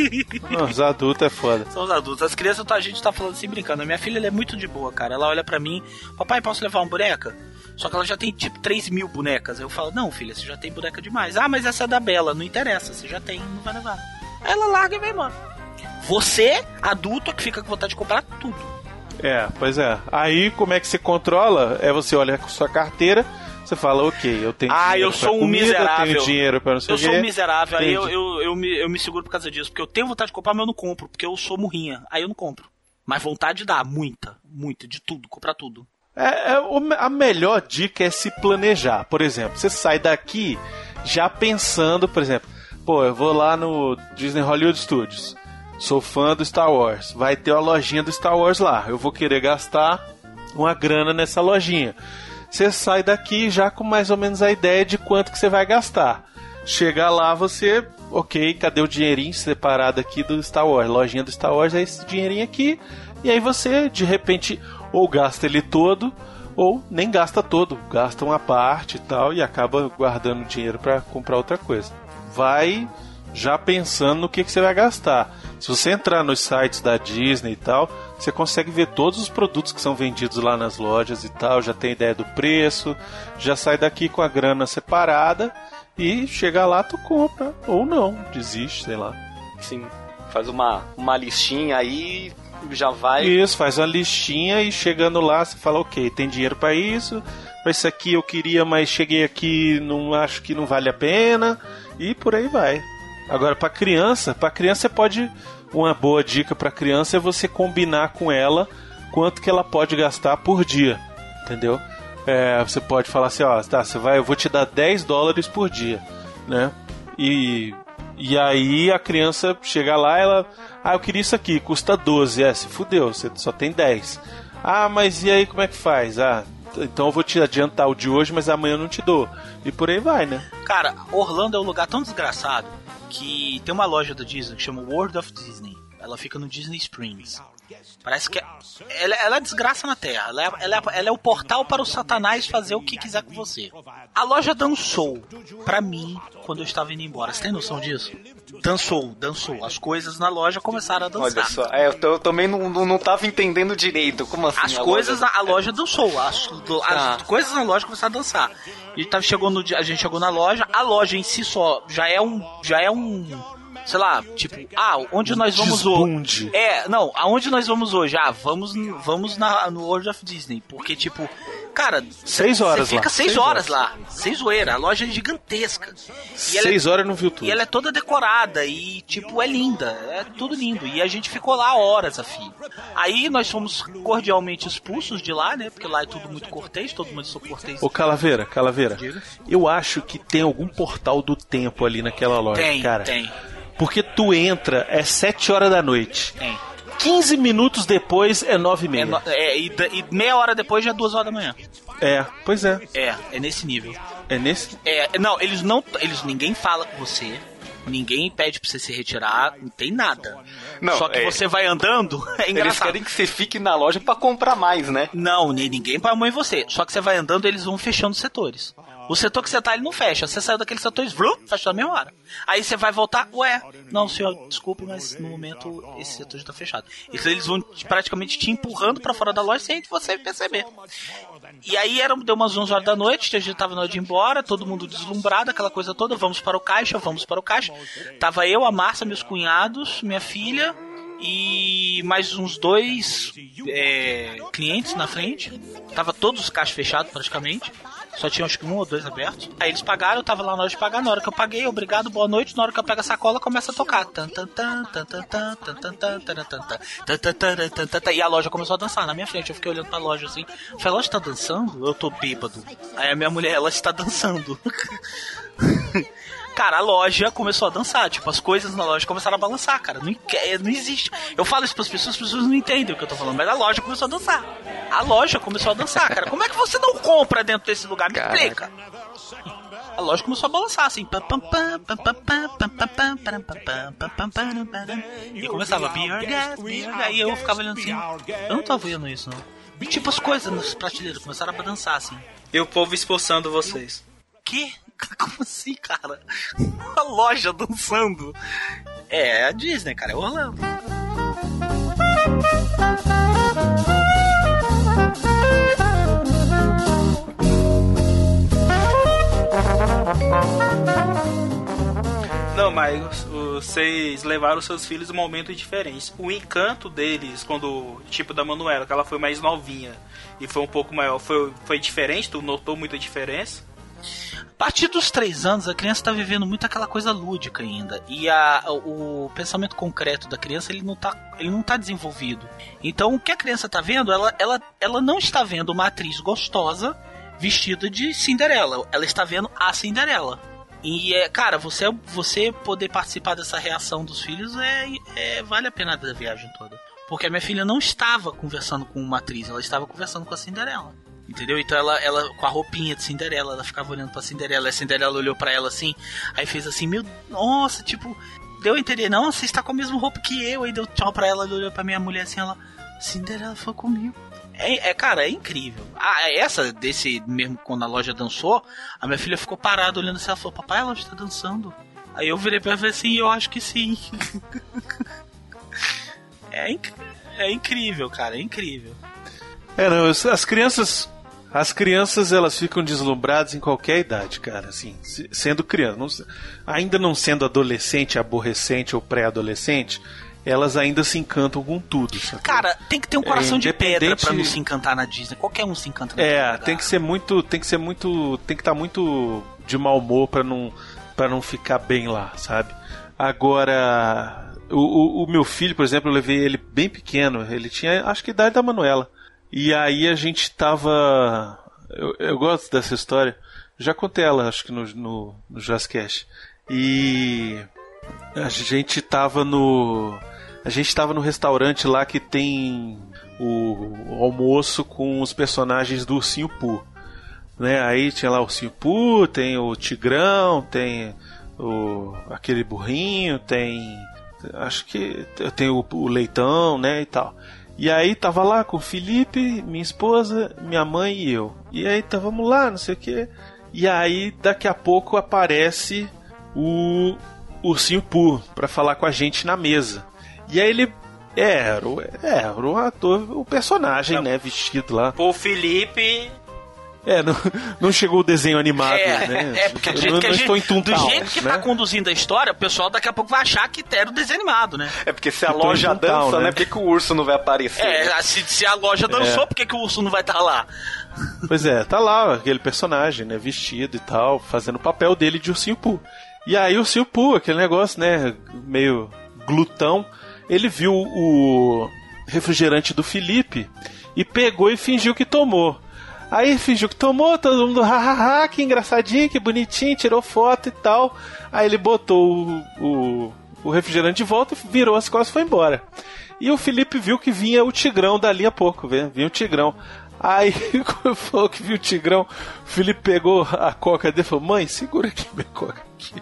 Não, os adultos é foda. São os adultos. As crianças, tá, a gente tá falando assim brincando. A minha filha ela é muito de boa, cara. Ela olha pra mim: Papai, posso levar uma boneca? Só que ela já tem tipo 3 mil bonecas. Eu falo: Não, filha, você já tem boneca demais. Ah, mas essa é da Bela. Não interessa, você já tem, não vai levar. Aí ela larga e vai embora. Você, adulto, é que fica com vontade de comprar tudo. É, pois é. Aí como é que você controla? É você olha com sua carteira, você fala, ok, eu tenho Ah, eu pra sou um comida, miserável. tenho dinheiro para não sei Eu sou um miserável, aí eu, Entendi. eu, eu, me, eu me seguro por causa disso. Porque eu tenho vontade de comprar, mas eu não compro. Porque eu sou murrinha. Aí eu não compro. Mas vontade dá, muita, muita, de tudo, comprar tudo. É, é, a melhor dica é se planejar. Por exemplo, você sai daqui já pensando, por exemplo, pô, eu vou lá no Disney Hollywood Studios. Sou fã do Star Wars. Vai ter uma lojinha do Star Wars lá. Eu vou querer gastar uma grana nessa lojinha. Você sai daqui já com mais ou menos a ideia de quanto que você vai gastar. Chegar lá, você, ok, cadê o dinheirinho separado aqui do Star Wars? Lojinha do Star Wars é esse dinheirinho aqui. E aí você, de repente, ou gasta ele todo, ou nem gasta todo. Gasta uma parte e tal e acaba guardando dinheiro para comprar outra coisa. Vai já pensando no que, que você vai gastar. Se você entrar nos sites da Disney e tal, você consegue ver todos os produtos que são vendidos lá nas lojas e tal, já tem ideia do preço, já sai daqui com a grana separada e chega lá tu compra ou não, desiste, sei lá. Sim, faz uma, uma listinha aí, já vai. Isso, faz uma listinha e chegando lá você fala, ok, tem dinheiro para isso, mas isso aqui eu queria, mas cheguei aqui, não acho que não vale a pena e por aí vai. Agora para criança, para criança você pode uma boa dica para criança é você combinar com ela quanto que ela pode gastar por dia, entendeu? É, você pode falar assim, ó, tá, você vai, eu vou te dar 10 dólares por dia, né? E e aí a criança chega lá, ela, ah, eu queria isso aqui, custa 12, é, se fudeu, você só tem 10. Ah, mas e aí como é que faz? Ah, então eu vou te adiantar o de hoje, mas amanhã eu não te dou. E por aí vai, né? Cara, Orlando é um lugar tão desgraçado que tem uma loja da Disney que chama World of Disney. Ela fica no Disney Springs. Parece que ela, ela é desgraça na Terra. Ela é, ela, é, ela é o portal para o Satanás fazer o que quiser com você. A loja dançou pra mim quando eu estava indo embora. Você tem noção disso? Dançou, dançou. As coisas na loja começaram a dançar. Olha só, é, eu, eu, também não, não, não tava entendendo direito. Como assim? As coisas, loja... a loja dançou. As, as ah. coisas na loja começaram a dançar. A gente, tava, chegou no, a gente chegou na loja, a loja em si só já é um. Já é um sei lá, tipo, ah, onde nós vamos hoje? É, não, aonde nós vamos hoje? Ah, vamos, vamos na, no World of Disney, porque tipo, cara, seis horas você fica lá. seis, seis horas, horas, lá, seis zoeira, a loja é gigantesca. E seis é, horas não viu tudo. E ela é toda decorada e tipo é linda, é tudo lindo. E a gente ficou lá horas a fim. Aí nós fomos cordialmente expulsos de lá, né? Porque lá é tudo muito cortês, todo mundo sou cortês. Ô Calaveira, Calaveira, Diga. eu acho que tem algum portal do tempo ali naquela loja, tem, cara. Tem. Porque tu entra, é 7 horas da noite. Tem. 15 minutos depois é 9 e meia. É, no, é e, e, meia hora depois já é 2 horas da manhã. É, pois é. É, é nesse nível. É nesse? É, não, eles não. Eles, ninguém fala com você. Ninguém pede pra você se retirar, não tem nada. Não, Só que é... você vai andando, é engraçado. Eles querem que você fique na loja para comprar mais, né? Não, ninguém põe a mão em você. Só que você vai andando, eles vão fechando setores. O setor que você tá, ele não fecha. Você saiu daquele setor, vrum, fecha na mesma hora. Aí você vai voltar, ué, não, senhor, desculpe, mas no momento esse setor já tá fechado. Então eles vão praticamente te empurrando para fora da loja sem você perceber. E aí era, deu umas 11 horas da noite, a gente tava na hora de ir embora, todo mundo deslumbrado, aquela coisa toda, vamos para o caixa, vamos para o caixa. Tava eu, a Márcia, meus cunhados, minha filha e mais uns dois é, clientes na frente. Tava todos os caixas fechados praticamente. Só tinha acho que um ou dois abertos. Aí eles pagaram, eu tava lá na hora de pagar. Na hora que eu paguei, obrigado, boa noite. Na hora que eu pego a sacola, começa a tocar. E a loja começou a dançar na minha frente. Eu fiquei olhando pra loja assim. Falei, a loja tá dançando? Eu tô bêbado. Aí a minha mulher, ela está dançando. Cara, a loja começou a dançar. Tipo, as coisas na loja começaram a balançar, cara. Não, não existe. Eu falo isso pras pessoas, as pessoas não entendem o que eu tô falando, mas a loja começou a dançar. A loja começou a dançar, cara. Como é que você não compra dentro desse lugar? Me explica. A loja começou a balançar assim. E começava Beer Gas, Beer Gas. E eu ficava olhando assim. Eu não tava vendo isso, não. E tipo, as coisas nas prateleiras começaram a dançar assim. E o povo expulsando vocês. Que? Como assim, cara? Uma loja dançando. É, é a Disney, cara, é Orlando. Não, mas vocês levaram seus filhos em momentos diferentes. O encanto deles, quando, tipo da Manuela, que ela foi mais novinha e foi um pouco maior, foi, foi diferente? Tu notou muita diferença? A partir dos três anos, a criança está vivendo muito aquela coisa lúdica ainda. E a, o pensamento concreto da criança ele não está ele não tá desenvolvido. Então, o que a criança está vendo, ela, ela, ela não está vendo uma atriz gostosa vestida de Cinderela. Ela está vendo a Cinderela. E, é, cara, você, você poder participar dessa reação dos filhos é, é vale a pena da viagem toda. Porque a minha filha não estava conversando com uma atriz, ela estava conversando com a Cinderela. Entendeu? Então ela, ela, com a roupinha de Cinderela, ela ficava olhando pra Cinderela. A Cinderela olhou para ela assim, aí fez assim, meu, nossa, tipo, deu a entender, não, você está com a mesma roupa que eu. Aí deu tchau pra ela, olhou pra minha mulher assim, ela, Cinderela foi comigo. É, é, cara, é incrível. Ah, essa desse mesmo quando a loja dançou, a minha filha ficou parada olhando assim, ela falou, papai, a loja tá dançando. Aí eu virei pra ela e falei assim, eu acho que sim. é, inc- é incrível, cara, é incrível. É, não, as crianças. As crianças elas ficam deslumbradas em qualquer idade, cara, assim, se- sendo criança, não ainda não sendo adolescente, aborrecente ou pré-adolescente, elas ainda se encantam com tudo. sacou? Cara, tem que ter um coração É, de pedra pra não se encantar na Disney. Qualquer um se encanta na É, tem que ser muito, tem que ser muito, tem que estar muito de mau humor pra não para não ficar bem lá, sabe? Agora, o, o, o meu filho, por exemplo, eu levei ele bem pequeno, ele tinha, acho que a idade da Manuela. E aí a gente tava, eu, eu gosto dessa história. Já contei ela, acho que no no, no Jazzcast. E a gente tava no a gente tava no restaurante lá que tem o, o almoço com os personagens do Ursinho Pooh. Né? Aí tinha lá o Ursinho Pooh, tem o Tigrão, tem o aquele burrinho, tem acho que tem o, o leitão, né, e tal. E aí tava lá com o Felipe, minha esposa, minha mãe e eu. E aí távamos lá, não sei o que. E aí daqui a pouco aparece o Ursinho Pooh pra falar com a gente na mesa. E aí ele é, era o, é, era o ator, o personagem, né, vestido lá. Pô, Felipe. É, não, não chegou o desenho animado, É, né? é, porque do jeito não, que, a gente, estou em do jeito que né? tá conduzindo a história, o pessoal daqui a pouco vai achar que era o desenho animado, né? É porque se a loja dança, né? né? Por que, que o urso não vai aparecer? É, se, se a loja dançou, por que, que o urso não vai estar lá? Pois é, tá lá aquele personagem, né, vestido e tal, fazendo o papel dele de Ursinho Pooh. E aí o Ursinho Pooh, aquele negócio, né, meio glutão, ele viu o refrigerante do Felipe e pegou e fingiu que tomou. Aí fingiu que tomou, todo mundo, hahaha, que engraçadinho, que bonitinho, tirou foto e tal. Aí ele botou o, o, o refrigerante de volta, virou as costas e foi embora. E o Felipe viu que vinha o Tigrão dali a pouco, vinha o Tigrão. Aí, quando falou que viu o Tigrão, o Felipe pegou a coca dele e falou: Mãe, segura aqui minha coca aqui.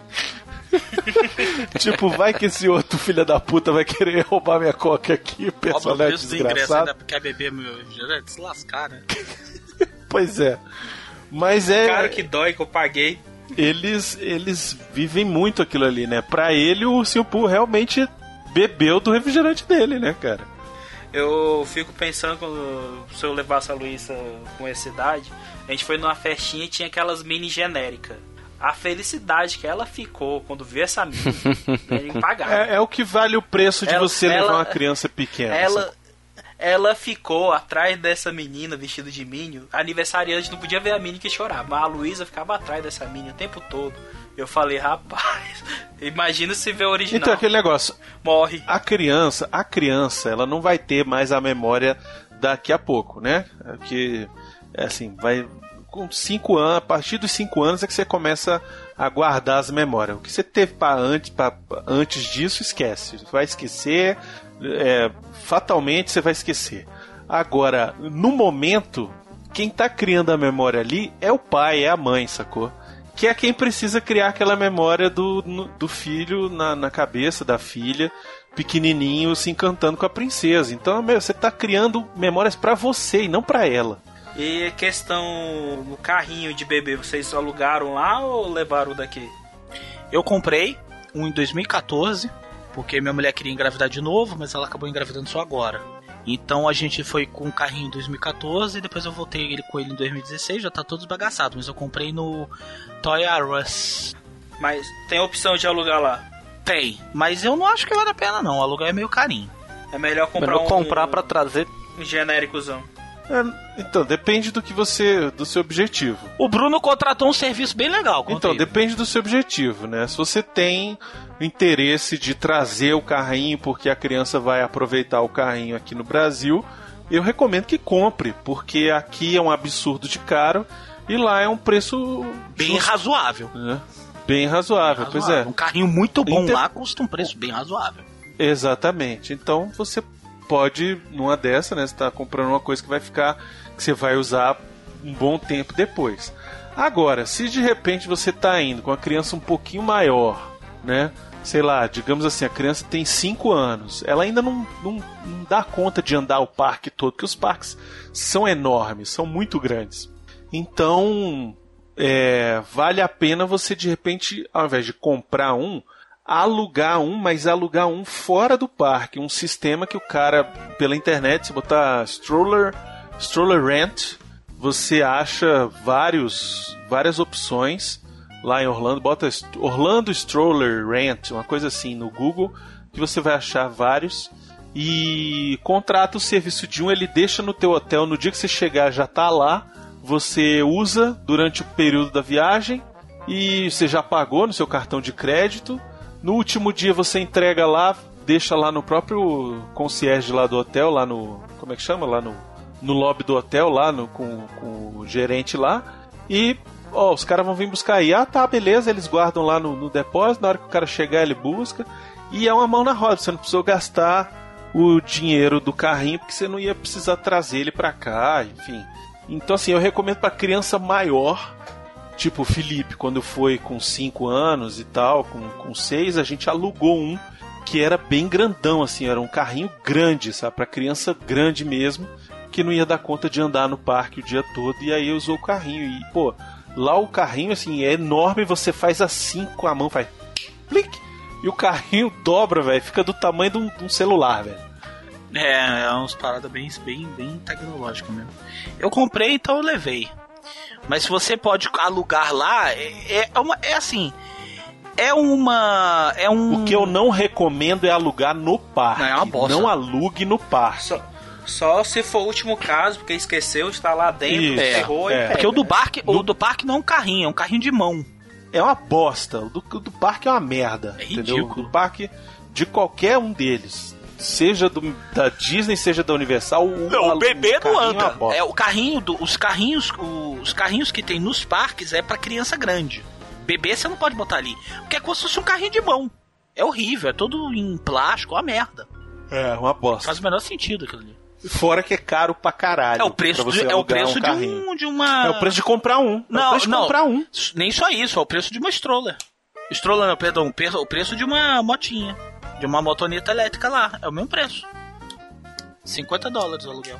tipo, vai que esse outro filho da puta vai querer roubar minha coca aqui, Rouba o personagem preço do ingresso, desgraçado. ainda quer beber meu refrigerante? Se lascar, né? Pois é. Mas é. Cara, que dói que eu paguei. eles eles vivem muito aquilo ali, né? Pra ele, o Ursinho Pooh realmente bebeu do refrigerante dele, né, cara? Eu fico pensando quando se eu levasse a Luísa com essa idade, a gente foi numa festinha e tinha aquelas mini genéricas. A felicidade que ela ficou quando viu essa mini é impagável. É, é o que vale o preço de Ela- você ela- levar uma criança pequena. ela? Ela ficou atrás dessa menina vestida de Minho. Aniversariante não podia ver a Minnie que chorava, mas a Luísa ficava atrás dessa Minnie o tempo todo. Eu falei, rapaz, imagina se vê o original. Então, aquele negócio, Morre. a criança, a criança, ela não vai ter mais a memória daqui a pouco, né? Que, é assim, vai com 5 anos, a partir dos 5 anos é que você começa a guardar as memórias. O que você teve para antes, pra, antes disso, esquece. Vai esquecer, é, fatalmente você vai esquecer. Agora, no momento, quem tá criando a memória ali é o pai, é a mãe, sacou? Que é quem precisa criar aquela memória do, do filho na, na cabeça da filha, pequenininho, se encantando com a princesa. Então, meu, você tá criando memórias pra você e não pra ela. E a questão do carrinho de bebê, vocês alugaram lá ou levaram daqui? Eu comprei um em 2014, porque minha mulher queria engravidar de novo, mas ela acabou engravidando só agora. Então a gente foi com o carrinho em 2014 e depois eu voltei ele com ele em 2016, já tá todo esbagaçado, mas eu comprei no Toy R Us. Mas tem a opção de alugar lá. Tem, mas eu não acho que vale a pena não, o aluguel é meio carinho. É melhor comprar Melhor um, comprar pra trazer. um genéricozão. É, então, depende do que você. do seu objetivo. O Bruno contratou um serviço bem legal. Então, aí. depende do seu objetivo, né? Se você tem interesse de trazer o carrinho porque a criança vai aproveitar o carrinho aqui no Brasil, eu recomendo que compre, porque aqui é um absurdo de caro e lá é um preço bem justo, razoável. né? Bem razoável, pois é. Um carrinho muito bom Inter- lá custa um preço bem razoável. Exatamente. Então você pode, numa dessa, né? Você tá comprando uma coisa que vai ficar. que você vai usar um bom tempo depois. Agora, se de repente você tá indo com a criança um pouquinho maior, né? Sei lá, digamos assim, a criança tem 5 anos, ela ainda não, não, não dá conta de andar o parque todo, porque os parques são enormes, são muito grandes. Então, é, vale a pena você de repente, ao invés de comprar um, alugar um, mas alugar um fora do parque, um sistema que o cara pela internet, se botar stroller, stroller rent, você acha vários várias opções lá em Orlando, bota Orlando Stroller Rent, uma coisa assim no Google, que você vai achar vários. E contrata o serviço de um, ele deixa no teu hotel, no dia que você chegar já tá lá, você usa durante o período da viagem e você já pagou no seu cartão de crédito. No último dia você entrega lá, deixa lá no próprio concierge lá do hotel, lá no. Como é que chama? Lá no, no lobby do hotel, lá no, com, com o gerente lá. E ó, os caras vão vir buscar aí. Ah, tá, beleza, eles guardam lá no, no, depósito, na hora que o cara chegar ele busca. E é uma mão na roda, você não precisou gastar o dinheiro do carrinho, porque você não ia precisar trazer ele para cá, enfim. Então, assim, eu recomendo para criança maior, tipo o Felipe, quando foi com 5 anos e tal, com 6, a gente alugou um que era bem grandão, assim, era um carrinho grande, sabe? Para criança grande mesmo, que não ia dar conta de andar no parque o dia todo, e aí usou o carrinho. E, pô, lá o carrinho, assim, é enorme, você faz assim com a mão, faz. Plique, e o carrinho dobra, velho. Fica do tamanho de um, de um celular, velho. É, é umas paradas bem, bem, bem tecnológicas mesmo. Eu comprei, então eu levei. Mas se você pode alugar lá, é, é, uma, é assim. É uma. É um. O que eu não recomendo é alugar no parque. Não, é uma bosta. Não alugue no parque. Só, só se for o último caso, porque esqueceu, está lá dentro, Isso, errou é. Porque o do parque, no... o do parque não é um carrinho, é um carrinho de mão é uma bosta. O do, do parque é uma merda. É entendeu? ridículo. O parque de qualquer um deles. Seja do, da Disney, seja da Universal. O, não, o bebê não anda. É, o carrinho do, os carrinhos, os carrinhos que tem nos parques é para criança grande. Bebê você não pode botar ali, porque é como se fosse um carrinho de mão. É horrível, é todo em plástico, é uma merda. É, uma bosta. Faz o menor sentido aquilo ali. Fora que é caro pra caralho. É o preço, de, é o preço um de, um, de uma. É o preço de comprar um. Não, é o preço de não, comprar um. Nem só isso, é o preço de uma stroller. Stroller, não, perdão, o preço de uma motinha. De uma motoneta elétrica lá. É o mesmo preço. 50 dólares o aluguel.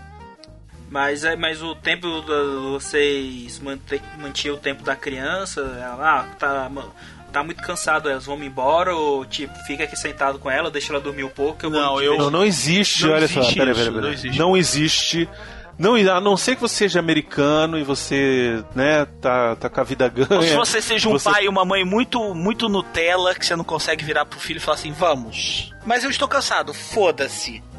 Mas, é, mas o tempo de vocês mantinham o tempo da criança, ah, tá tá muito cansado, elas vão embora ou tipo, fica aqui sentado com ela, deixa ela dormir um pouco. Eu não, eu... não, não existe, não olha existe só, peraí, peraí, peraí. Não existe. Não existe. Não, a não ser que você seja americano e você, né, tá, tá com a vida ganha. Ou se você seja um você... pai e uma mãe muito, muito Nutella, que você não consegue virar pro filho e falar assim, vamos. Mas eu estou cansado, foda-se.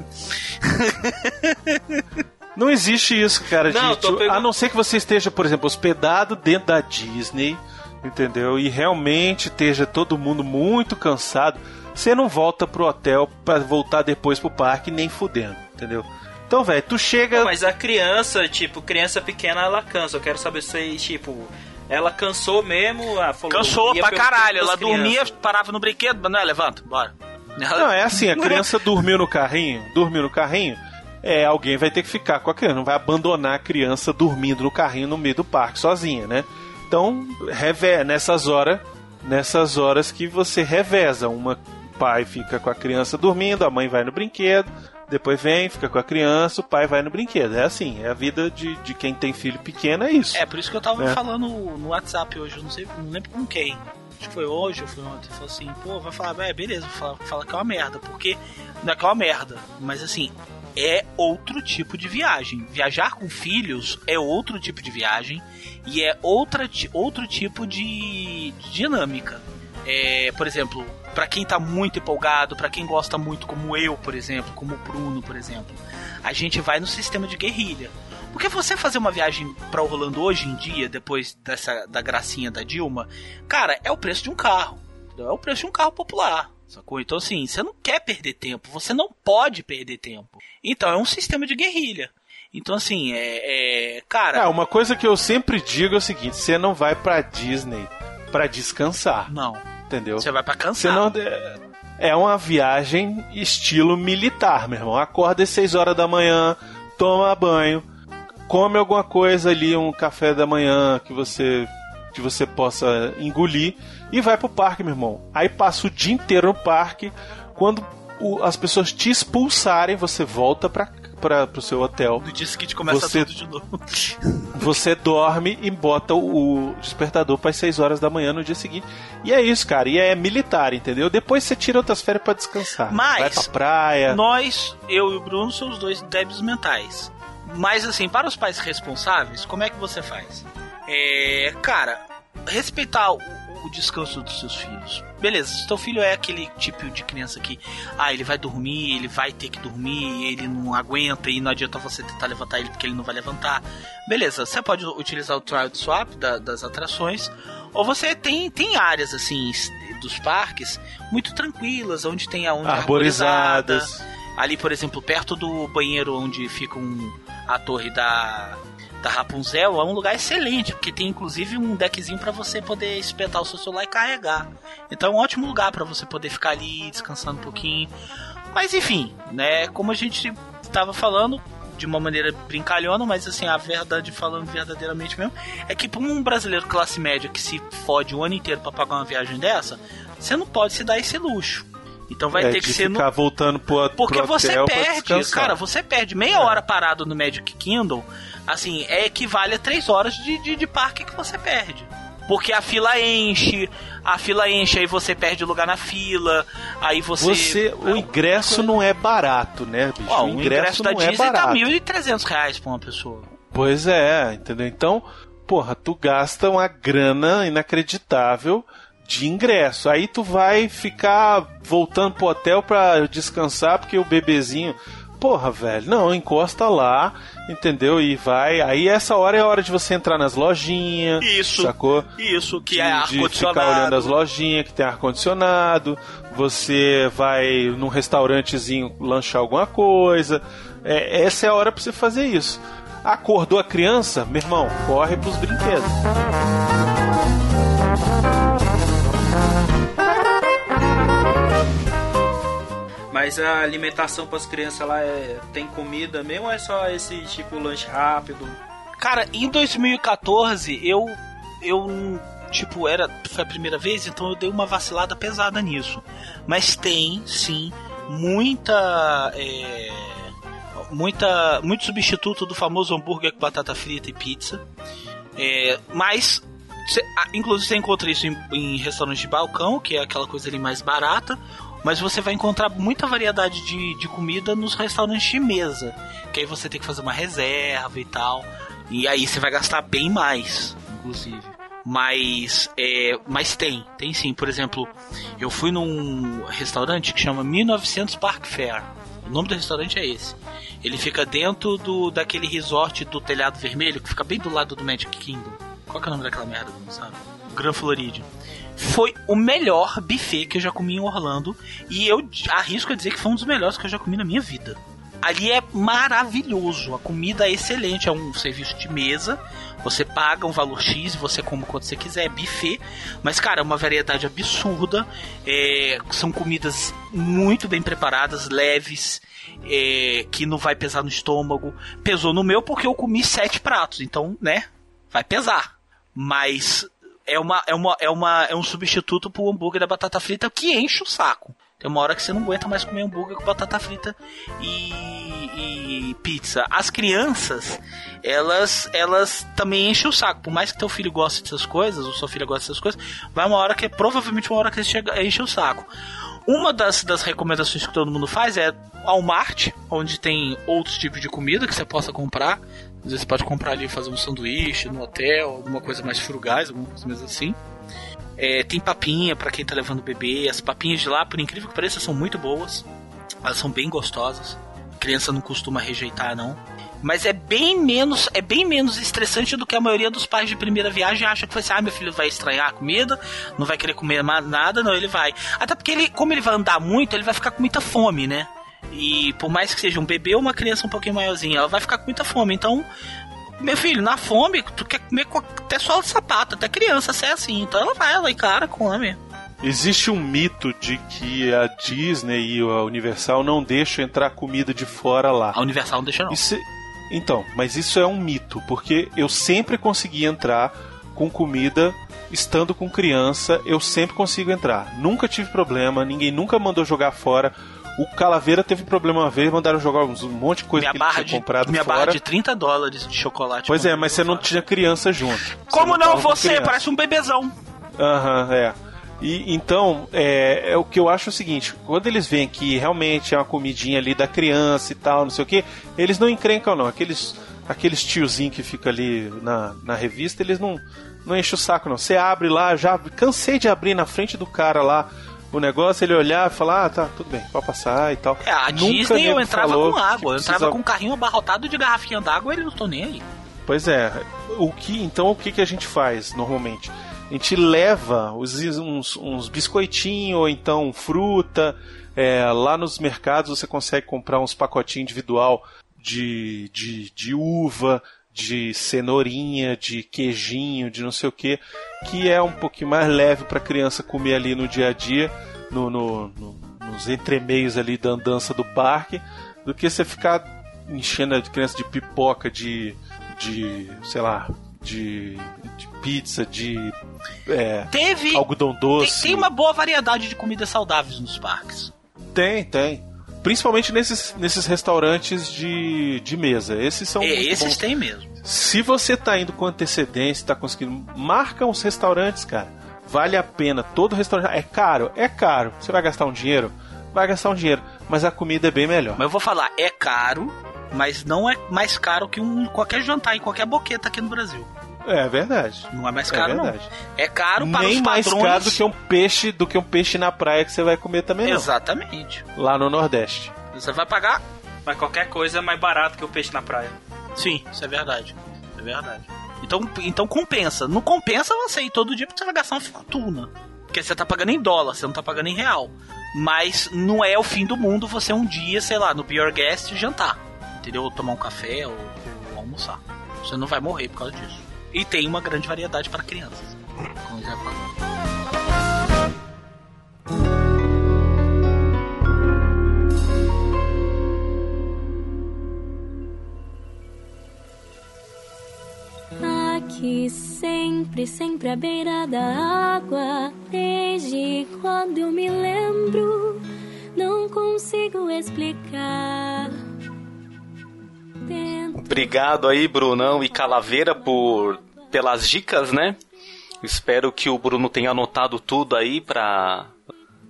Não existe isso, cara. Não, de, A não ser que você esteja, por exemplo, hospedado dentro da Disney entendeu? E realmente esteja todo mundo muito cansado, você não volta pro hotel para voltar depois pro parque nem fudendo, entendeu? Então, velho, tu chega. Não, mas a criança, tipo, criança pequena, ela cansa. Eu quero saber se, tipo, ela cansou mesmo. Ah, falou, cansou pra caralho. Ela dormia, parava no brinquedo, mas não é, levanta, bora. Não, é assim, a criança dormiu no carrinho, dormiu no carrinho, é, alguém vai ter que ficar com a criança, não vai abandonar a criança dormindo no carrinho no meio do parque sozinha, né? Então, reve nessas horas, nessas horas que você reveza, uma pai fica com a criança dormindo, a mãe vai no brinquedo, depois vem, fica com a criança, o pai vai no brinquedo. É assim, é a vida de, de quem tem filho pequeno, é isso. É, por isso que eu tava é. falando no WhatsApp hoje, eu não sei, não lembro com quem. Acho que foi hoje ou foi ontem. Falou assim, pô, vai falar, é, beleza, vou falar, falar que é uma merda, porque não é que é uma merda, mas assim, é outro tipo de viagem. Viajar com filhos é outro tipo de viagem e é outra, outro tipo de, de dinâmica. É, por exemplo, para quem tá muito empolgado, para quem gosta muito, como eu, por exemplo, como o Bruno, por exemplo, a gente vai no sistema de guerrilha. Porque você fazer uma viagem para Orlando hoje em dia, depois dessa da gracinha da Dilma, cara, é o preço de um carro. É o preço de um carro popular. Sacou? Então, assim, você não quer perder tempo, você não pode perder tempo. Então, é um sistema de guerrilha. Então, assim, é. é cara. É, uma coisa que eu sempre digo é o seguinte: você não vai pra Disney para descansar. Não. Entendeu? Você vai pra cansar. Você não. É uma viagem estilo militar, meu irmão. Acorda às 6 horas da manhã, toma banho, come alguma coisa ali, um café da manhã que você que você possa engolir e vai pro parque, meu irmão. Aí passa o dia inteiro no parque. Quando o, as pessoas te expulsarem, você volta pra, para pro seu hotel. No dia seguinte começa Você- tudo de novo. Você dorme e bota o despertador para as 6 horas da manhã no dia seguinte. E é isso, cara. E é militar, entendeu? Depois você tira outras férias para descansar. Mas- Vai pra praia. Nós, eu e o Bruno, somos dois débeis mentais. Mas assim, para os pais responsáveis, como é que você faz? É, cara, respeitar o, o descanso dos seus filhos. Beleza, se teu filho é aquele tipo de criança que, ah, ele vai dormir, ele vai ter que dormir, ele não aguenta e não adianta você tentar levantar ele porque ele não vai levantar. Beleza, você pode utilizar o trial swap da- das atrações, ou você tem, tem áreas assim dos parques muito tranquilas, onde tem a onda arborizada, Arborizadas. Ali, por exemplo, perto do banheiro onde fica um- a torre da, da Rapunzel, é um lugar excelente, porque tem inclusive um deckzinho para você poder espetar o seu celular e carregar. Então é um ótimo lugar para você poder ficar ali descansando um pouquinho. Mas enfim, né, como a gente estava falando de uma maneira brincalhona, mas assim, a verdade falando verdadeiramente mesmo, é que para um brasileiro classe média que se fode o ano inteiro para pagar uma viagem dessa, você não pode se dar esse luxo. Então vai é, ter que ser no ficar voltando pro, porque pro você perde, cara, você perde meia hora parado no Magic Kingdom, assim, é equivale a três horas de, de, de parque que você perde. Porque a fila enche, a fila enche, aí você perde lugar na fila, aí você. Você, o ingresso não é barato, né, bicho? Ó, o ingresso, da não é Disney tá barato. 1.300 reais pra uma pessoa. Pois é, entendeu? Então, porra, tu gasta uma grana inacreditável de ingresso. Aí tu vai ficar voltando pro hotel pra descansar porque o bebezinho. Porra, velho, não, encosta lá, entendeu? E vai. Aí essa hora é a hora de você entrar nas lojinhas. Isso. Sacou? Isso, que é de ficar olhando ar-condicionado. as lojinhas que tem ar-condicionado, você vai num restaurantezinho lanchar alguma coisa. É, essa é a hora pra você fazer isso. Acordou a criança, meu irmão, corre pros brinquedos. Mas a alimentação para as crianças lá é, tem comida mesmo ou é só esse tipo lanche rápido? Cara, em 2014 eu eu tipo era foi a primeira vez, então eu dei uma vacilada pesada nisso. Mas tem sim muita é, muita muito substituto do famoso hambúrguer com batata frita e pizza. É, mas cê- inclusive você encontra isso em, em restaurantes de balcão, que é aquela coisa ali mais barata. Mas você vai encontrar muita variedade de, de comida nos restaurantes de mesa. Que aí você tem que fazer uma reserva e tal. E aí você vai gastar bem mais, inclusive. Mas, é, mas tem, tem sim. Por exemplo, eu fui num restaurante que chama 1900 Park Fair. O nome do restaurante é esse. Ele fica dentro do daquele resort do telhado vermelho que fica bem do lado do Magic Kingdom. Qual que é o nome daquela merda, não sabe? Grand Floridian. Foi o melhor buffet que eu já comi em Orlando. E eu arrisco a dizer que foi um dos melhores que eu já comi na minha vida. Ali é maravilhoso, a comida é excelente, é um serviço de mesa, você paga um valor X você come quando você quiser, é buffet, mas cara, é uma variedade absurda, é, são comidas muito bem preparadas, leves, é, que não vai pesar no estômago. Pesou no meu porque eu comi sete pratos, então, né, vai pesar. Mas é, uma, é, uma, é, uma, é um substituto pro hambúrguer da batata frita que enche o saco. Tem uma hora que você não aguenta mais comer hambúrguer com batata frita e, e pizza. As crianças, elas elas também enchem o saco. Por mais que teu filho goste dessas coisas, ou sua filha goste dessas coisas, vai uma hora que, provavelmente uma hora que ele chega, enche o saco. Uma das, das recomendações que todo mundo faz é Walmart, onde tem outros tipos de comida que você possa comprar. Às vezes você pode comprar ali e fazer um sanduíche no hotel, alguma coisa mais frugais, alguma coisa mais assim. É, tem papinha para quem tá levando bebê. As papinhas de lá, por incrível que pareça, são muito boas. Elas são bem gostosas. A criança não costuma rejeitar, não. Mas é bem menos, é bem menos estressante do que a maioria dos pais de primeira viagem acha que vai ser, ah, meu filho vai estranhar a comida, não vai querer comer nada, não, ele vai. Até porque ele, como ele vai andar muito, ele vai ficar com muita fome, né? E por mais que seja um bebê ou uma criança um pouquinho maiorzinha, ela vai ficar com muita fome. Então, meu filho, na fome, tu quer comer com até só sapato, até criança, se é assim. Então ela vai, ela encara, come. Existe um mito de que a Disney e a Universal não deixam entrar comida de fora lá. A Universal não deixa não. Isso, então, mas isso é um mito, porque eu sempre consegui entrar com comida estando com criança, eu sempre consigo entrar. Nunca tive problema, ninguém nunca mandou jogar fora O Calaveira teve problema uma vez, mandaram jogar um monte de coisa minha que ele tinha de, comprado minha fora. barra de 30 dólares de chocolate. Pois é, mas você não tinha criança junto. Como não? tava com Você parece um bebezão. Aham, é. E, então, é, é o que eu acho é o seguinte: quando eles veem que realmente é uma comidinha ali da criança e tal, não sei o que, eles não encrencam, não. Aqueles, aqueles tiozinhos que fica ali na, na revista, eles não, não enchem o saco, não. Você abre lá, já cansei de abrir na frente do cara lá o negócio, ele olhar e falar: ah, tá, tudo bem, pode passar e tal. É, a Nunca Disney eu entrava com água. Eu entrava precisa- com um carrinho abarrotado de garrafinha d'água e eles não estão nem aí. Pois é. O que, então o que, que a gente faz normalmente? A gente leva os, uns, uns biscoitinhos ou então fruta. é, lá nos mercados você consegue comprar uns pacotinhos individual de, de, de uva, de cenourinha, de queijinho, de não sei o que, que é um pouquinho mais leve para criança comer ali no dia a dia, no, no- no- nos entremeios ali da andança do parque, do que você ficar enchendo a criança de pipoca, de, de sei lá, de, de pizza, de é, Teve. algodão Tem, doce. tem uma boa variedade de comidas saudáveis nos parques. Tem, tem. Principalmente nesses, nesses restaurantes de, de mesa. Esses são É, esses bons. tem mesmo. Se você tá indo com antecedência, tá conseguindo, marca uns restaurantes, cara. Vale a pena. Todo restaurante é caro, é caro. Você vai gastar um dinheiro, vai gastar um dinheiro, mas a comida é bem melhor. Mas eu vou falar, é caro, mas não é mais caro que um qualquer jantar em qualquer boqueta aqui no Brasil. É verdade. Não é mais É caro, não. verdade. É caro para Nem os mais caro do que um peixe, do que um peixe na praia que você vai comer também não. Exatamente. Lá no Nordeste. Você vai pagar? Mas qualquer coisa é mais barato que o peixe na praia. Sim, isso é verdade. É verdade. Então, então compensa. Não compensa você ir todo dia porque você vai gastar uma fortuna. Porque você tá pagando em dólar, você não tá pagando em real. Mas não é o fim do mundo você um dia, sei lá, no Your Guest jantar. Entendeu? Ou tomar um café ou, ou almoçar. Você não vai morrer por causa disso. E tem uma grande variedade para crianças. Como já. Aqui sempre, sempre à beira da água. Desde quando eu me lembro, não consigo explicar. Obrigado aí, Brunão e Calaveira, por pelas dicas, né? Espero que o Bruno tenha anotado tudo aí pra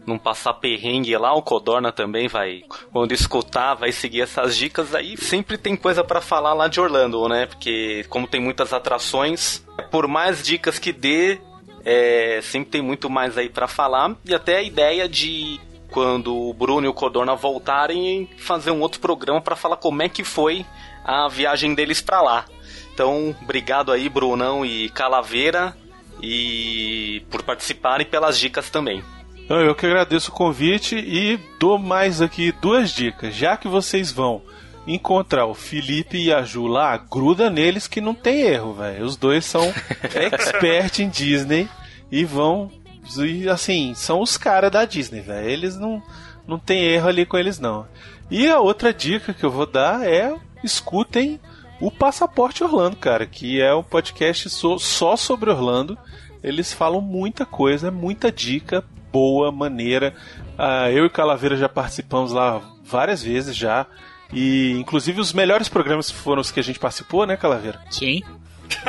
não passar perrengue lá. O Codorna também vai, quando escutar, vai seguir essas dicas aí. Sempre tem coisa pra falar lá de Orlando, né? Porque como tem muitas atrações, por mais dicas que dê, é, sempre tem muito mais aí pra falar. E até a ideia de quando o Bruno e o Codorna voltarem fazer um outro programa pra falar como é que foi a viagem deles pra lá. Então, obrigado aí, Brunão e Calaveira, e por participarem pelas dicas também. Então, eu que agradeço o convite e dou mais aqui duas dicas. Já que vocês vão encontrar o Felipe e a Ju lá, gruda neles que não tem erro, velho. Os dois são expert em Disney e vão. E assim, são os caras da Disney, velho. Eles não, não tem erro ali com eles, não. E a outra dica que eu vou dar é escutem o Passaporte Orlando, cara, que é um podcast so- só sobre Orlando. Eles falam muita coisa, muita dica boa, maneira. Ah, eu e Calaveira já participamos lá várias vezes já. E inclusive os melhores programas foram os que a gente participou, né, Calaveira? Sim.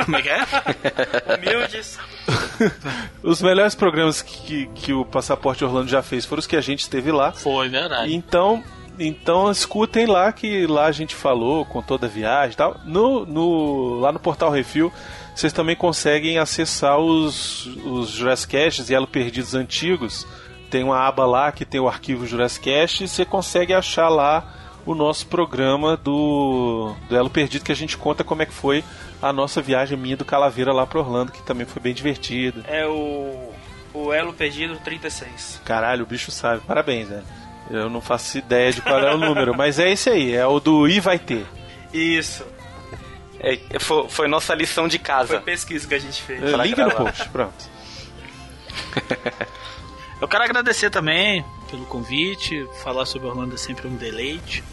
Como é que é? Humildes. Os melhores programas que, que o Passaporte Orlando já fez foram os que a gente esteve lá. Foi, verdade. Então, então escutem lá que lá a gente falou com toda a viagem e tal. No, no, lá no Portal Refil, vocês também conseguem acessar os, os Jurassic e Elo Perdidos antigos. Tem uma aba lá que tem o arquivo Jurassic e você consegue achar lá o nosso programa do, do Elo Perdido que a gente conta como é que foi a nossa viagem minha do Calaveira lá para Orlando, que também foi bem divertida. É o. O Elo Perdido 36. Caralho, o bicho sabe. Parabéns, velho. Eu não faço ideia de qual é o número, mas é esse aí, é o do I vai ter. Isso. É, foi, foi nossa lição de Foi casa. pesquisa que a gente fez. É, Link no post, pronto. Eu quero agradecer também pelo convite. Falar sobre Orlando é sempre um deleite.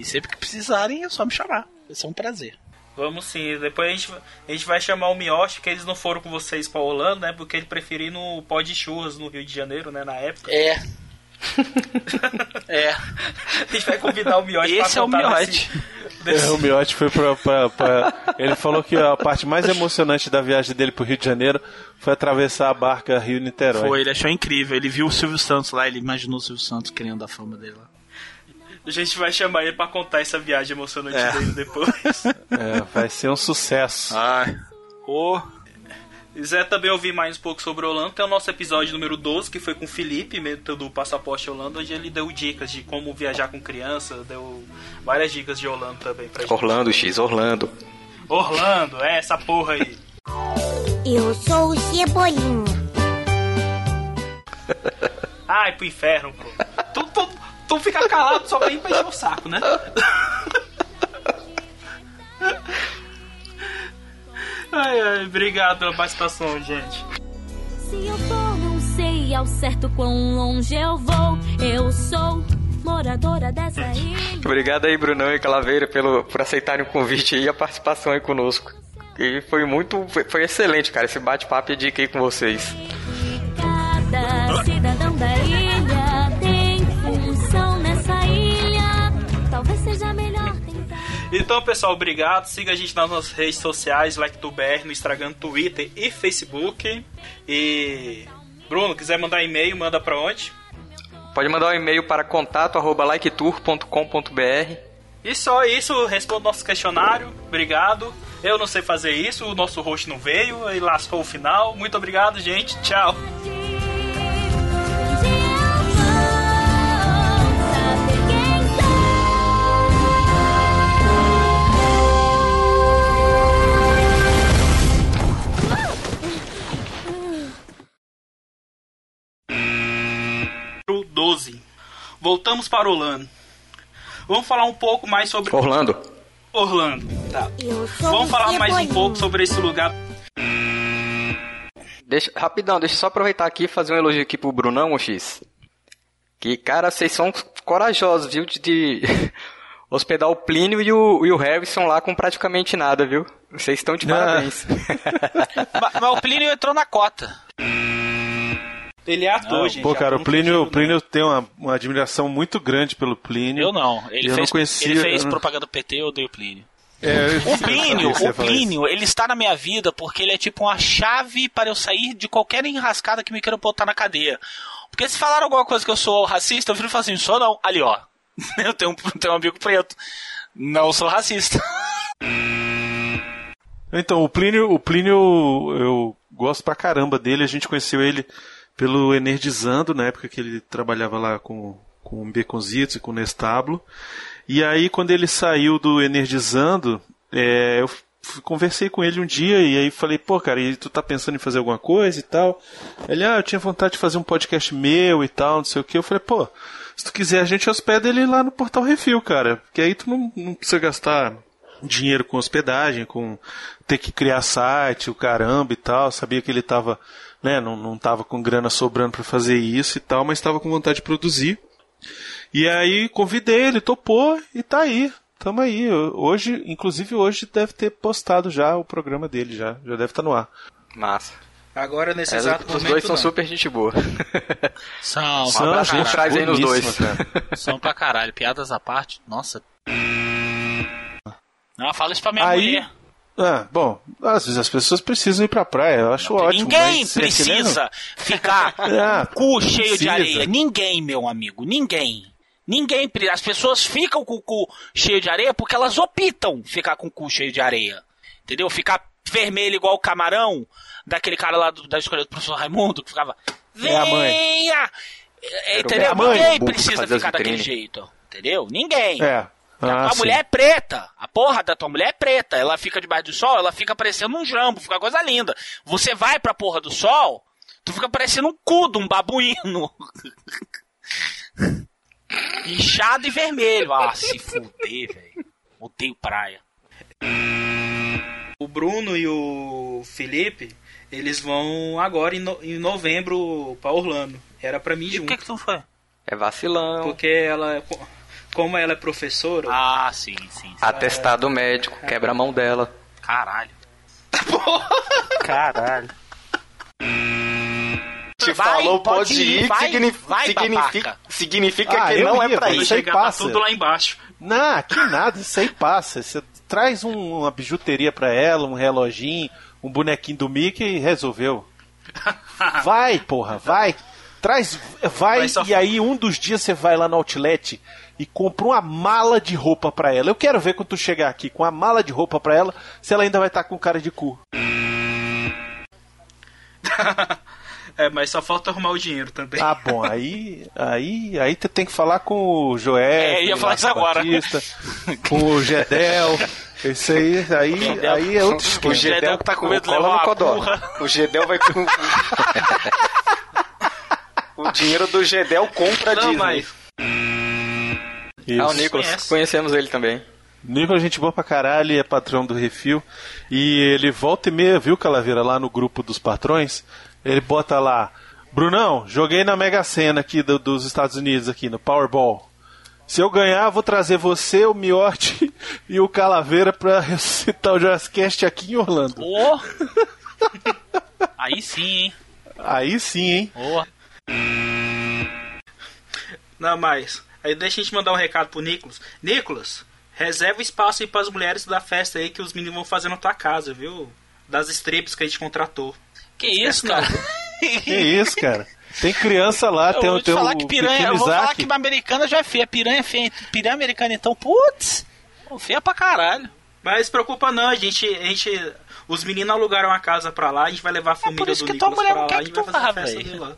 E sempre que precisarem é só me chamar. Vai ser um prazer. Vamos sim. Depois a gente, a gente vai chamar o Mioshi, que eles não foram com vocês pra Orlando, né? Porque ele preferiu ir no pó de churras no Rio de Janeiro, né? Na época. É. É. A gente vai convidar o Miotti pra Esse é o Miotti. desse- desse- É, o Miotti foi pra, pra- pra- Ele falou que a parte mais emocionante da viagem dele pro Rio de Janeiro foi atravessar a barca Rio-Niterói. Foi, ele achou incrível. Ele viu o Silvio Santos lá, ele imaginou o Silvio Santos querendo a fama dele lá. A gente vai chamar ele pra contar essa viagem emocionante É. dele depois. É, vai ser um sucesso. Ai. Ô, quiser também ouvir mais um pouco sobre Orlando, tem o nosso episódio número 12, que foi com o Felipe, método do Passaporte Orlando, onde ele deu dicas de como viajar com criança, deu várias dicas de Orlando também pra gente. Orlando, X, Orlando. Orlando, é essa porra aí. Eu sou o Cebolinha. Ai, pro inferno. Tu, tu, tu fica calado só vem pra encher o saco, né? Ai, ai, obrigado pela participação, gente. Se eu for, não sei ao certo quão longe eu vou. Eu sou moradora dessa ilha. Obrigado aí, Brunão e Calaveira, pelo, por aceitarem o convite e a participação aí conosco. E foi muito. Foi, foi excelente, cara, esse bate-papo e dica aí com vocês. Cada cidadão da ilha Então, pessoal, obrigado. Siga a gente nas nossas redes sociais, LikeTuber, no Instagram, Twitter e Facebook. E. Bruno, quiser mandar e-mail, manda pra onde? Pode mandar um e-mail para contato@liketour.com.br. E só isso, responda nosso questionário. Obrigado. Eu não sei fazer isso, o nosso host não veio e lascou o final. Muito obrigado, gente. Tchau. 12. Voltamos para Orlando. Vamos falar um pouco mais sobre Orlando. Orlando. Tá. Vamos falar mais um pouco sobre esse lugar. Deixa, rapidão, deixa eu só aproveitar aqui e fazer um elogio aqui pro Brunão, X. Que, cara, vocês são corajosos, viu? De, de hospedar o Plínio e o, e o Harrison lá com praticamente nada, viu? Vocês estão de parabéns. Ma- Mas o Plínio entrou na cota. Ele é ator, gente. Pô, cara, o Plínio, não o Plínio tem uma, uma admiração muito grande pelo Plínio. Eu não. Ele Eu fez, não conhecia, ele fez não- propaganda do PT, eu odeio o Plínio. É, O Plínio, o. Plínio, ele está na minha vida porque ele é tipo uma chave para eu sair de qualquer enrascada que me queiram botar na cadeia. Porque se falaram alguma coisa que eu sou racista, eu viro e falo assim, sou não. Ali, ó. Eu tenho, um- tenho um amigo preto. Não sou racista. Então, o Plínio, o Plínio, eu gosto pra caramba dele. A gente conheceu ele pelo Energizando, na época que ele trabalhava lá com, com o Baconzitos e com o Nestablo. E aí, quando ele saiu do Energizando, é, eu conversei com ele um dia e aí falei, pô, cara, e tu tá pensando em fazer alguma coisa e tal? Ele, ah, eu tinha vontade de fazer um podcast meu e tal, não sei o que. Eu falei, pô, se tu quiser, a gente hospeda ele lá no Portal Refil, cara. Porque aí tu não, não precisa gastar dinheiro com hospedagem, com ter que criar site, o caramba e tal. Sabia que ele tava, né, não, não tava com grana sobrando para fazer isso e tal, mas estava com vontade de produzir. E aí convidei ele, topou e tá aí. Tamo aí. Hoje, inclusive hoje deve ter postado já o programa dele já, já deve estar no ar. Massa. Agora, nesse É, exato os momento, dois são não. super gente boa. São, Um são, pra abraço caralho. trás aí nos dois. cara. são pra caralho. Piadas à parte, nossa. Não, fala isso pra minha Aí- mulher. Ah, bom, às vezes as pessoas precisam ir pra praia, eu acho ótimo. Ninguém mas, é precisa ficar Ah, com o cu cheio de areia. Ninguém, meu amigo. Ninguém. Ninguém. As pessoas ficam com o cu cheio de areia porque elas optam ficar com o cu cheio de areia. Entendeu? Ficar vermelho igual o camarão daquele cara lá do- da escola do professor Raimundo que ficava. É. Venha! É, Entendeu? a mãe. Ninguém precisa ficar daquele jeito. Entendeu? Ninguém. É. Porque a Ah, tua sim. mulher é preta. A porra da tua mulher é preta. Ela fica debaixo do sol, ela fica parecendo um jambo, fica coisa linda. Você vai pra porra do sol, tu fica parecendo um cu de um babuíno. Inchado e vermelho. Ah, se fuder, velho. Odeio praia. O Bruno e o Felipe, eles vão agora em, no- em novembro pra Orlando. Era pra mim E junto. por que que tu não foi? É vacilão. Porque ela, como ela é professora, Ah, sim, sim. sim. Atestado médico, quebra a mão dela. Caralho. Caralho. Te Vai, falou pode pode ir, ir, vai, signif- vai, significa, significa Ah, que não é ia, pra velho. ir. Isso aí Chegar tá passa. tudo lá embaixo. Não, que nada, isso aí passa. Você traz um- uma bijuteria pra ela, um reloginho, um bonequinho do Mickey e resolveu. Vai, porra, vai. Traz, vai Vai e aí um dos dias você vai lá no outlet e compra uma mala de roupa pra ela. Eu quero ver quando tu chegar aqui com a mala de roupa pra ela, se ela ainda vai estar com cara de cu. É, mas só falta arrumar o dinheiro também. Ah, bom, aí, aí, aí tu tem que falar com o Joel, É, ia com o falar isso agora. Batista, com o Gedel. Isso aí, aí, Gedel. aí é outro O esquema. Gedel tá com o- medo de levar no uma curra. O Gedel vai com... o dinheiro do Gedel compra a Não, Disney. mas. Isso. Ah, o Nicolas, Conhece. conhecemos ele também. Nicolas, gente boa pra caralho, é patrão do Refil. E ele volta e meia, viu, Calaveira, lá no grupo dos patrões. Ele bota lá: Brunão, joguei na Mega Sena aqui do- dos Estados Unidos, aqui no Powerball. Se eu ganhar, vou trazer você, o Miotti e o Calaveira pra ressuscitar o Jazzcast aqui em Orlando. Ô! Aí sim, hein? Aí sim, hein? Ô. Não, mas. Aí deixa a gente mandar um recado pro Nicolas. Nicolas, reserva espaço aí pras mulheres da festa aí que os meninos vão fazer na tua casa, viu? Das strips que a gente contratou. Que isso, cara? Que isso, cara? Tem criança lá, Eu tem, vou tem falar o que piranha, eu vou falar que americana já é feia. Piranha é feia. Piranha americana, então, putz, feia pra caralho. Mas se preocupa não, a gente, a gente. Os meninos alugaram a casa pra lá, a gente vai levar a família É por isso do que tua Nicolas mulher pra não lá, quer a que gente tu vai fazer festa lá.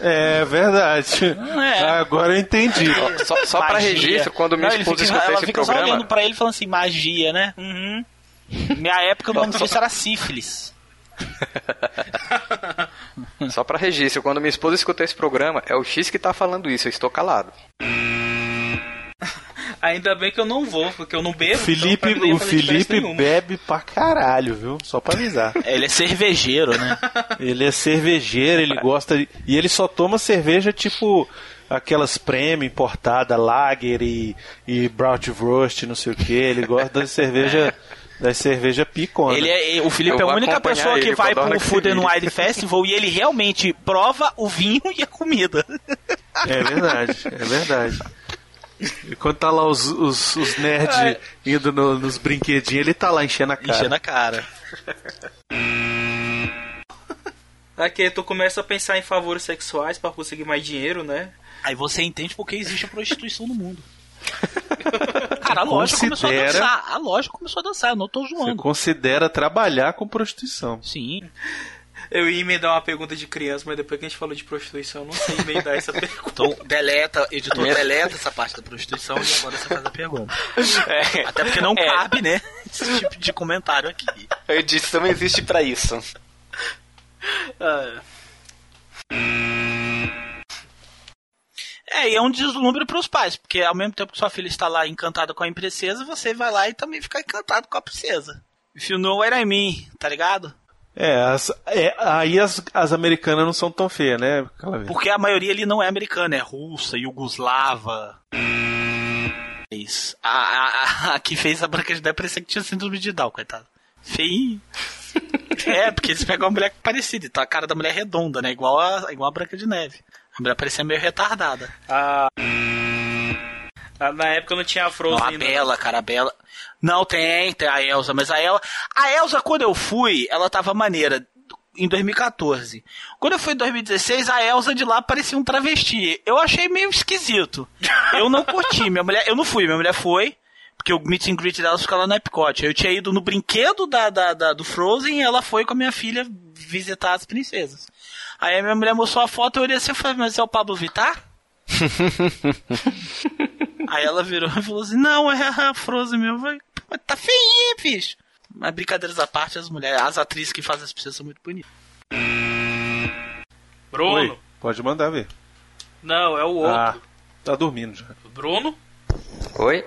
É verdade. É. Agora eu entendi. Só, só pra registro, quando minha Não, esposa fica- escutar Ela esse fica só programa, olhando pra ele falando assim, magia, né? Uhum. Minha época o nome disso era sífilis. só pra registro, quando minha esposa escutar esse programa, é o X que tá falando isso, eu estou calado. Ainda bem que eu não vou, porque eu não bebo. Felipe, então não ia o Felipe bebe pra caralho, viu? Só pra avisar. Ele é cervejeiro, né? Ele é cervejeiro, ele gosta de... E ele só toma cerveja tipo aquelas prêmio importada, Lager e, e Bratwurst, não sei o que. Ele gosta da cerveja, da cerveja picona. Ele é, o Felipe é a única pessoa que vai pro Food and. Wine Festival e ele realmente prova o vinho e a comida. É verdade, é verdade. E quando tá lá os, os, os nerds indo no- nos brinquedinhos, ele tá lá enchendo a cara. Enchendo a cara. Aqui tu começa a pensar em favores sexuais pra conseguir mais dinheiro, né? Aí você entende por que existe a prostituição no mundo. Cara, a loja começou a Considera- dançar. A loja começou a dançar, eu não tô Você zoando. considera trabalhar com prostituição. Sim. Eu ia emendar uma pergunta de criança, mas depois que a gente falou de prostituição, eu não sei emendar essa pergunta. Então, deleta, editor, deleta essa parte da prostituição e agora você faz a pergunta. É, Até porque não É. cabe, né? Esse tipo de comentário aqui. a edição existe pra isso. Ah, É, e é um deslumbre pros pais, porque ao mesmo tempo que sua filha está lá encantada com a princesa, você vai lá e também fica encantado com a princesa. If you know what I mean, tá ligado? É, as- é, aí as, as americanas não são tão feias, né? Porque a maioria ali não é americana, é russa, iugoslava. Isso. A, a, a, a que fez a Branca de Neve parecia que tinha síndrome de Down, coitado. Feinho. é, porque eles pegam uma mulher parecida, então a cara da mulher é redonda, né? Igual a, igual a Branca de Neve. A mulher parecia meio retardada. ah, na época não tinha a Frozen. Não, a ainda. Bela, cara, a Bela. Não, tem, tem a Elsa, mas a Elsa. A Elsa, quando eu fui, ela tava maneira. Em 2014. Quando eu fui em 2016, a Elsa de lá parecia um travesti. Eu achei meio esquisito. Eu não curti. Minha mulher, eu não fui, minha mulher foi. Porque o meet and greet dela fica lá no Epcot. Eu tinha ido no brinquedo da, da, da- do Frozen e ela foi com a minha filha visitar as princesas. Aí a minha mulher mostrou a foto, eu olhei assim e falei, mas é o Pablo Vittar? Aí ela virou e falou assim: Não, é a Frozen mesmo. Eu falei, "Mas tá feinha, bicho. Mas brincadeiras à parte, as mulheres, as atrizes que fazem as princesas são muito bonitas. Bruno? Oi, pode mandar ver. Não, é o outro. Ah, tá dormindo já. Bruno? Oi?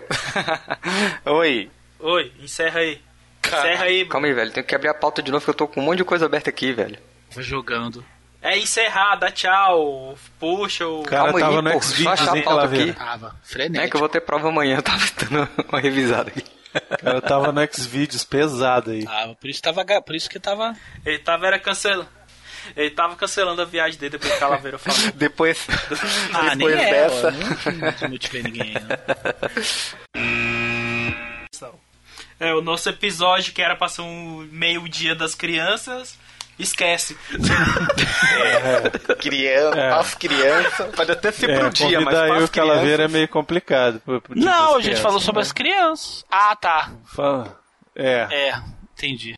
Oi. Oi, encerra aí. Encerra aí. Calma aí, velho. Tenho que abrir a pauta de novo, que eu tô com um monte de coisa aberta aqui, velho. Vou jogando. É encerrar, dá tau, puxa o. Cara Calma aí, tava pô, no deixa eu Xvideos, achar a hein, pauta Calaveira? aqui. Tava, Não é frenético. que eu vou ter prova amanhã, eu tava dando uma revisada aqui. Cara tava no Xvideos pesado aí. Tava, por isso, tava, por isso que tava. Ele tava era cancelando. Ele tava cancelando a viagem dele depois que a Calaveira falou. Depois, Ah, nem depois ela, dessa. Não, não motivei ninguém, né? É, o nosso episódio que era pra ser um meio-dia das crianças, esquece. Criança, É. as crianças. Pode até ser É, pro dia, mas convidar para eu e as o Calaveira é meio complicado. pro- pro dia Não, a gente crianças, falou sobre né? as crianças. Ah, tá. Fala- É. É, entendi.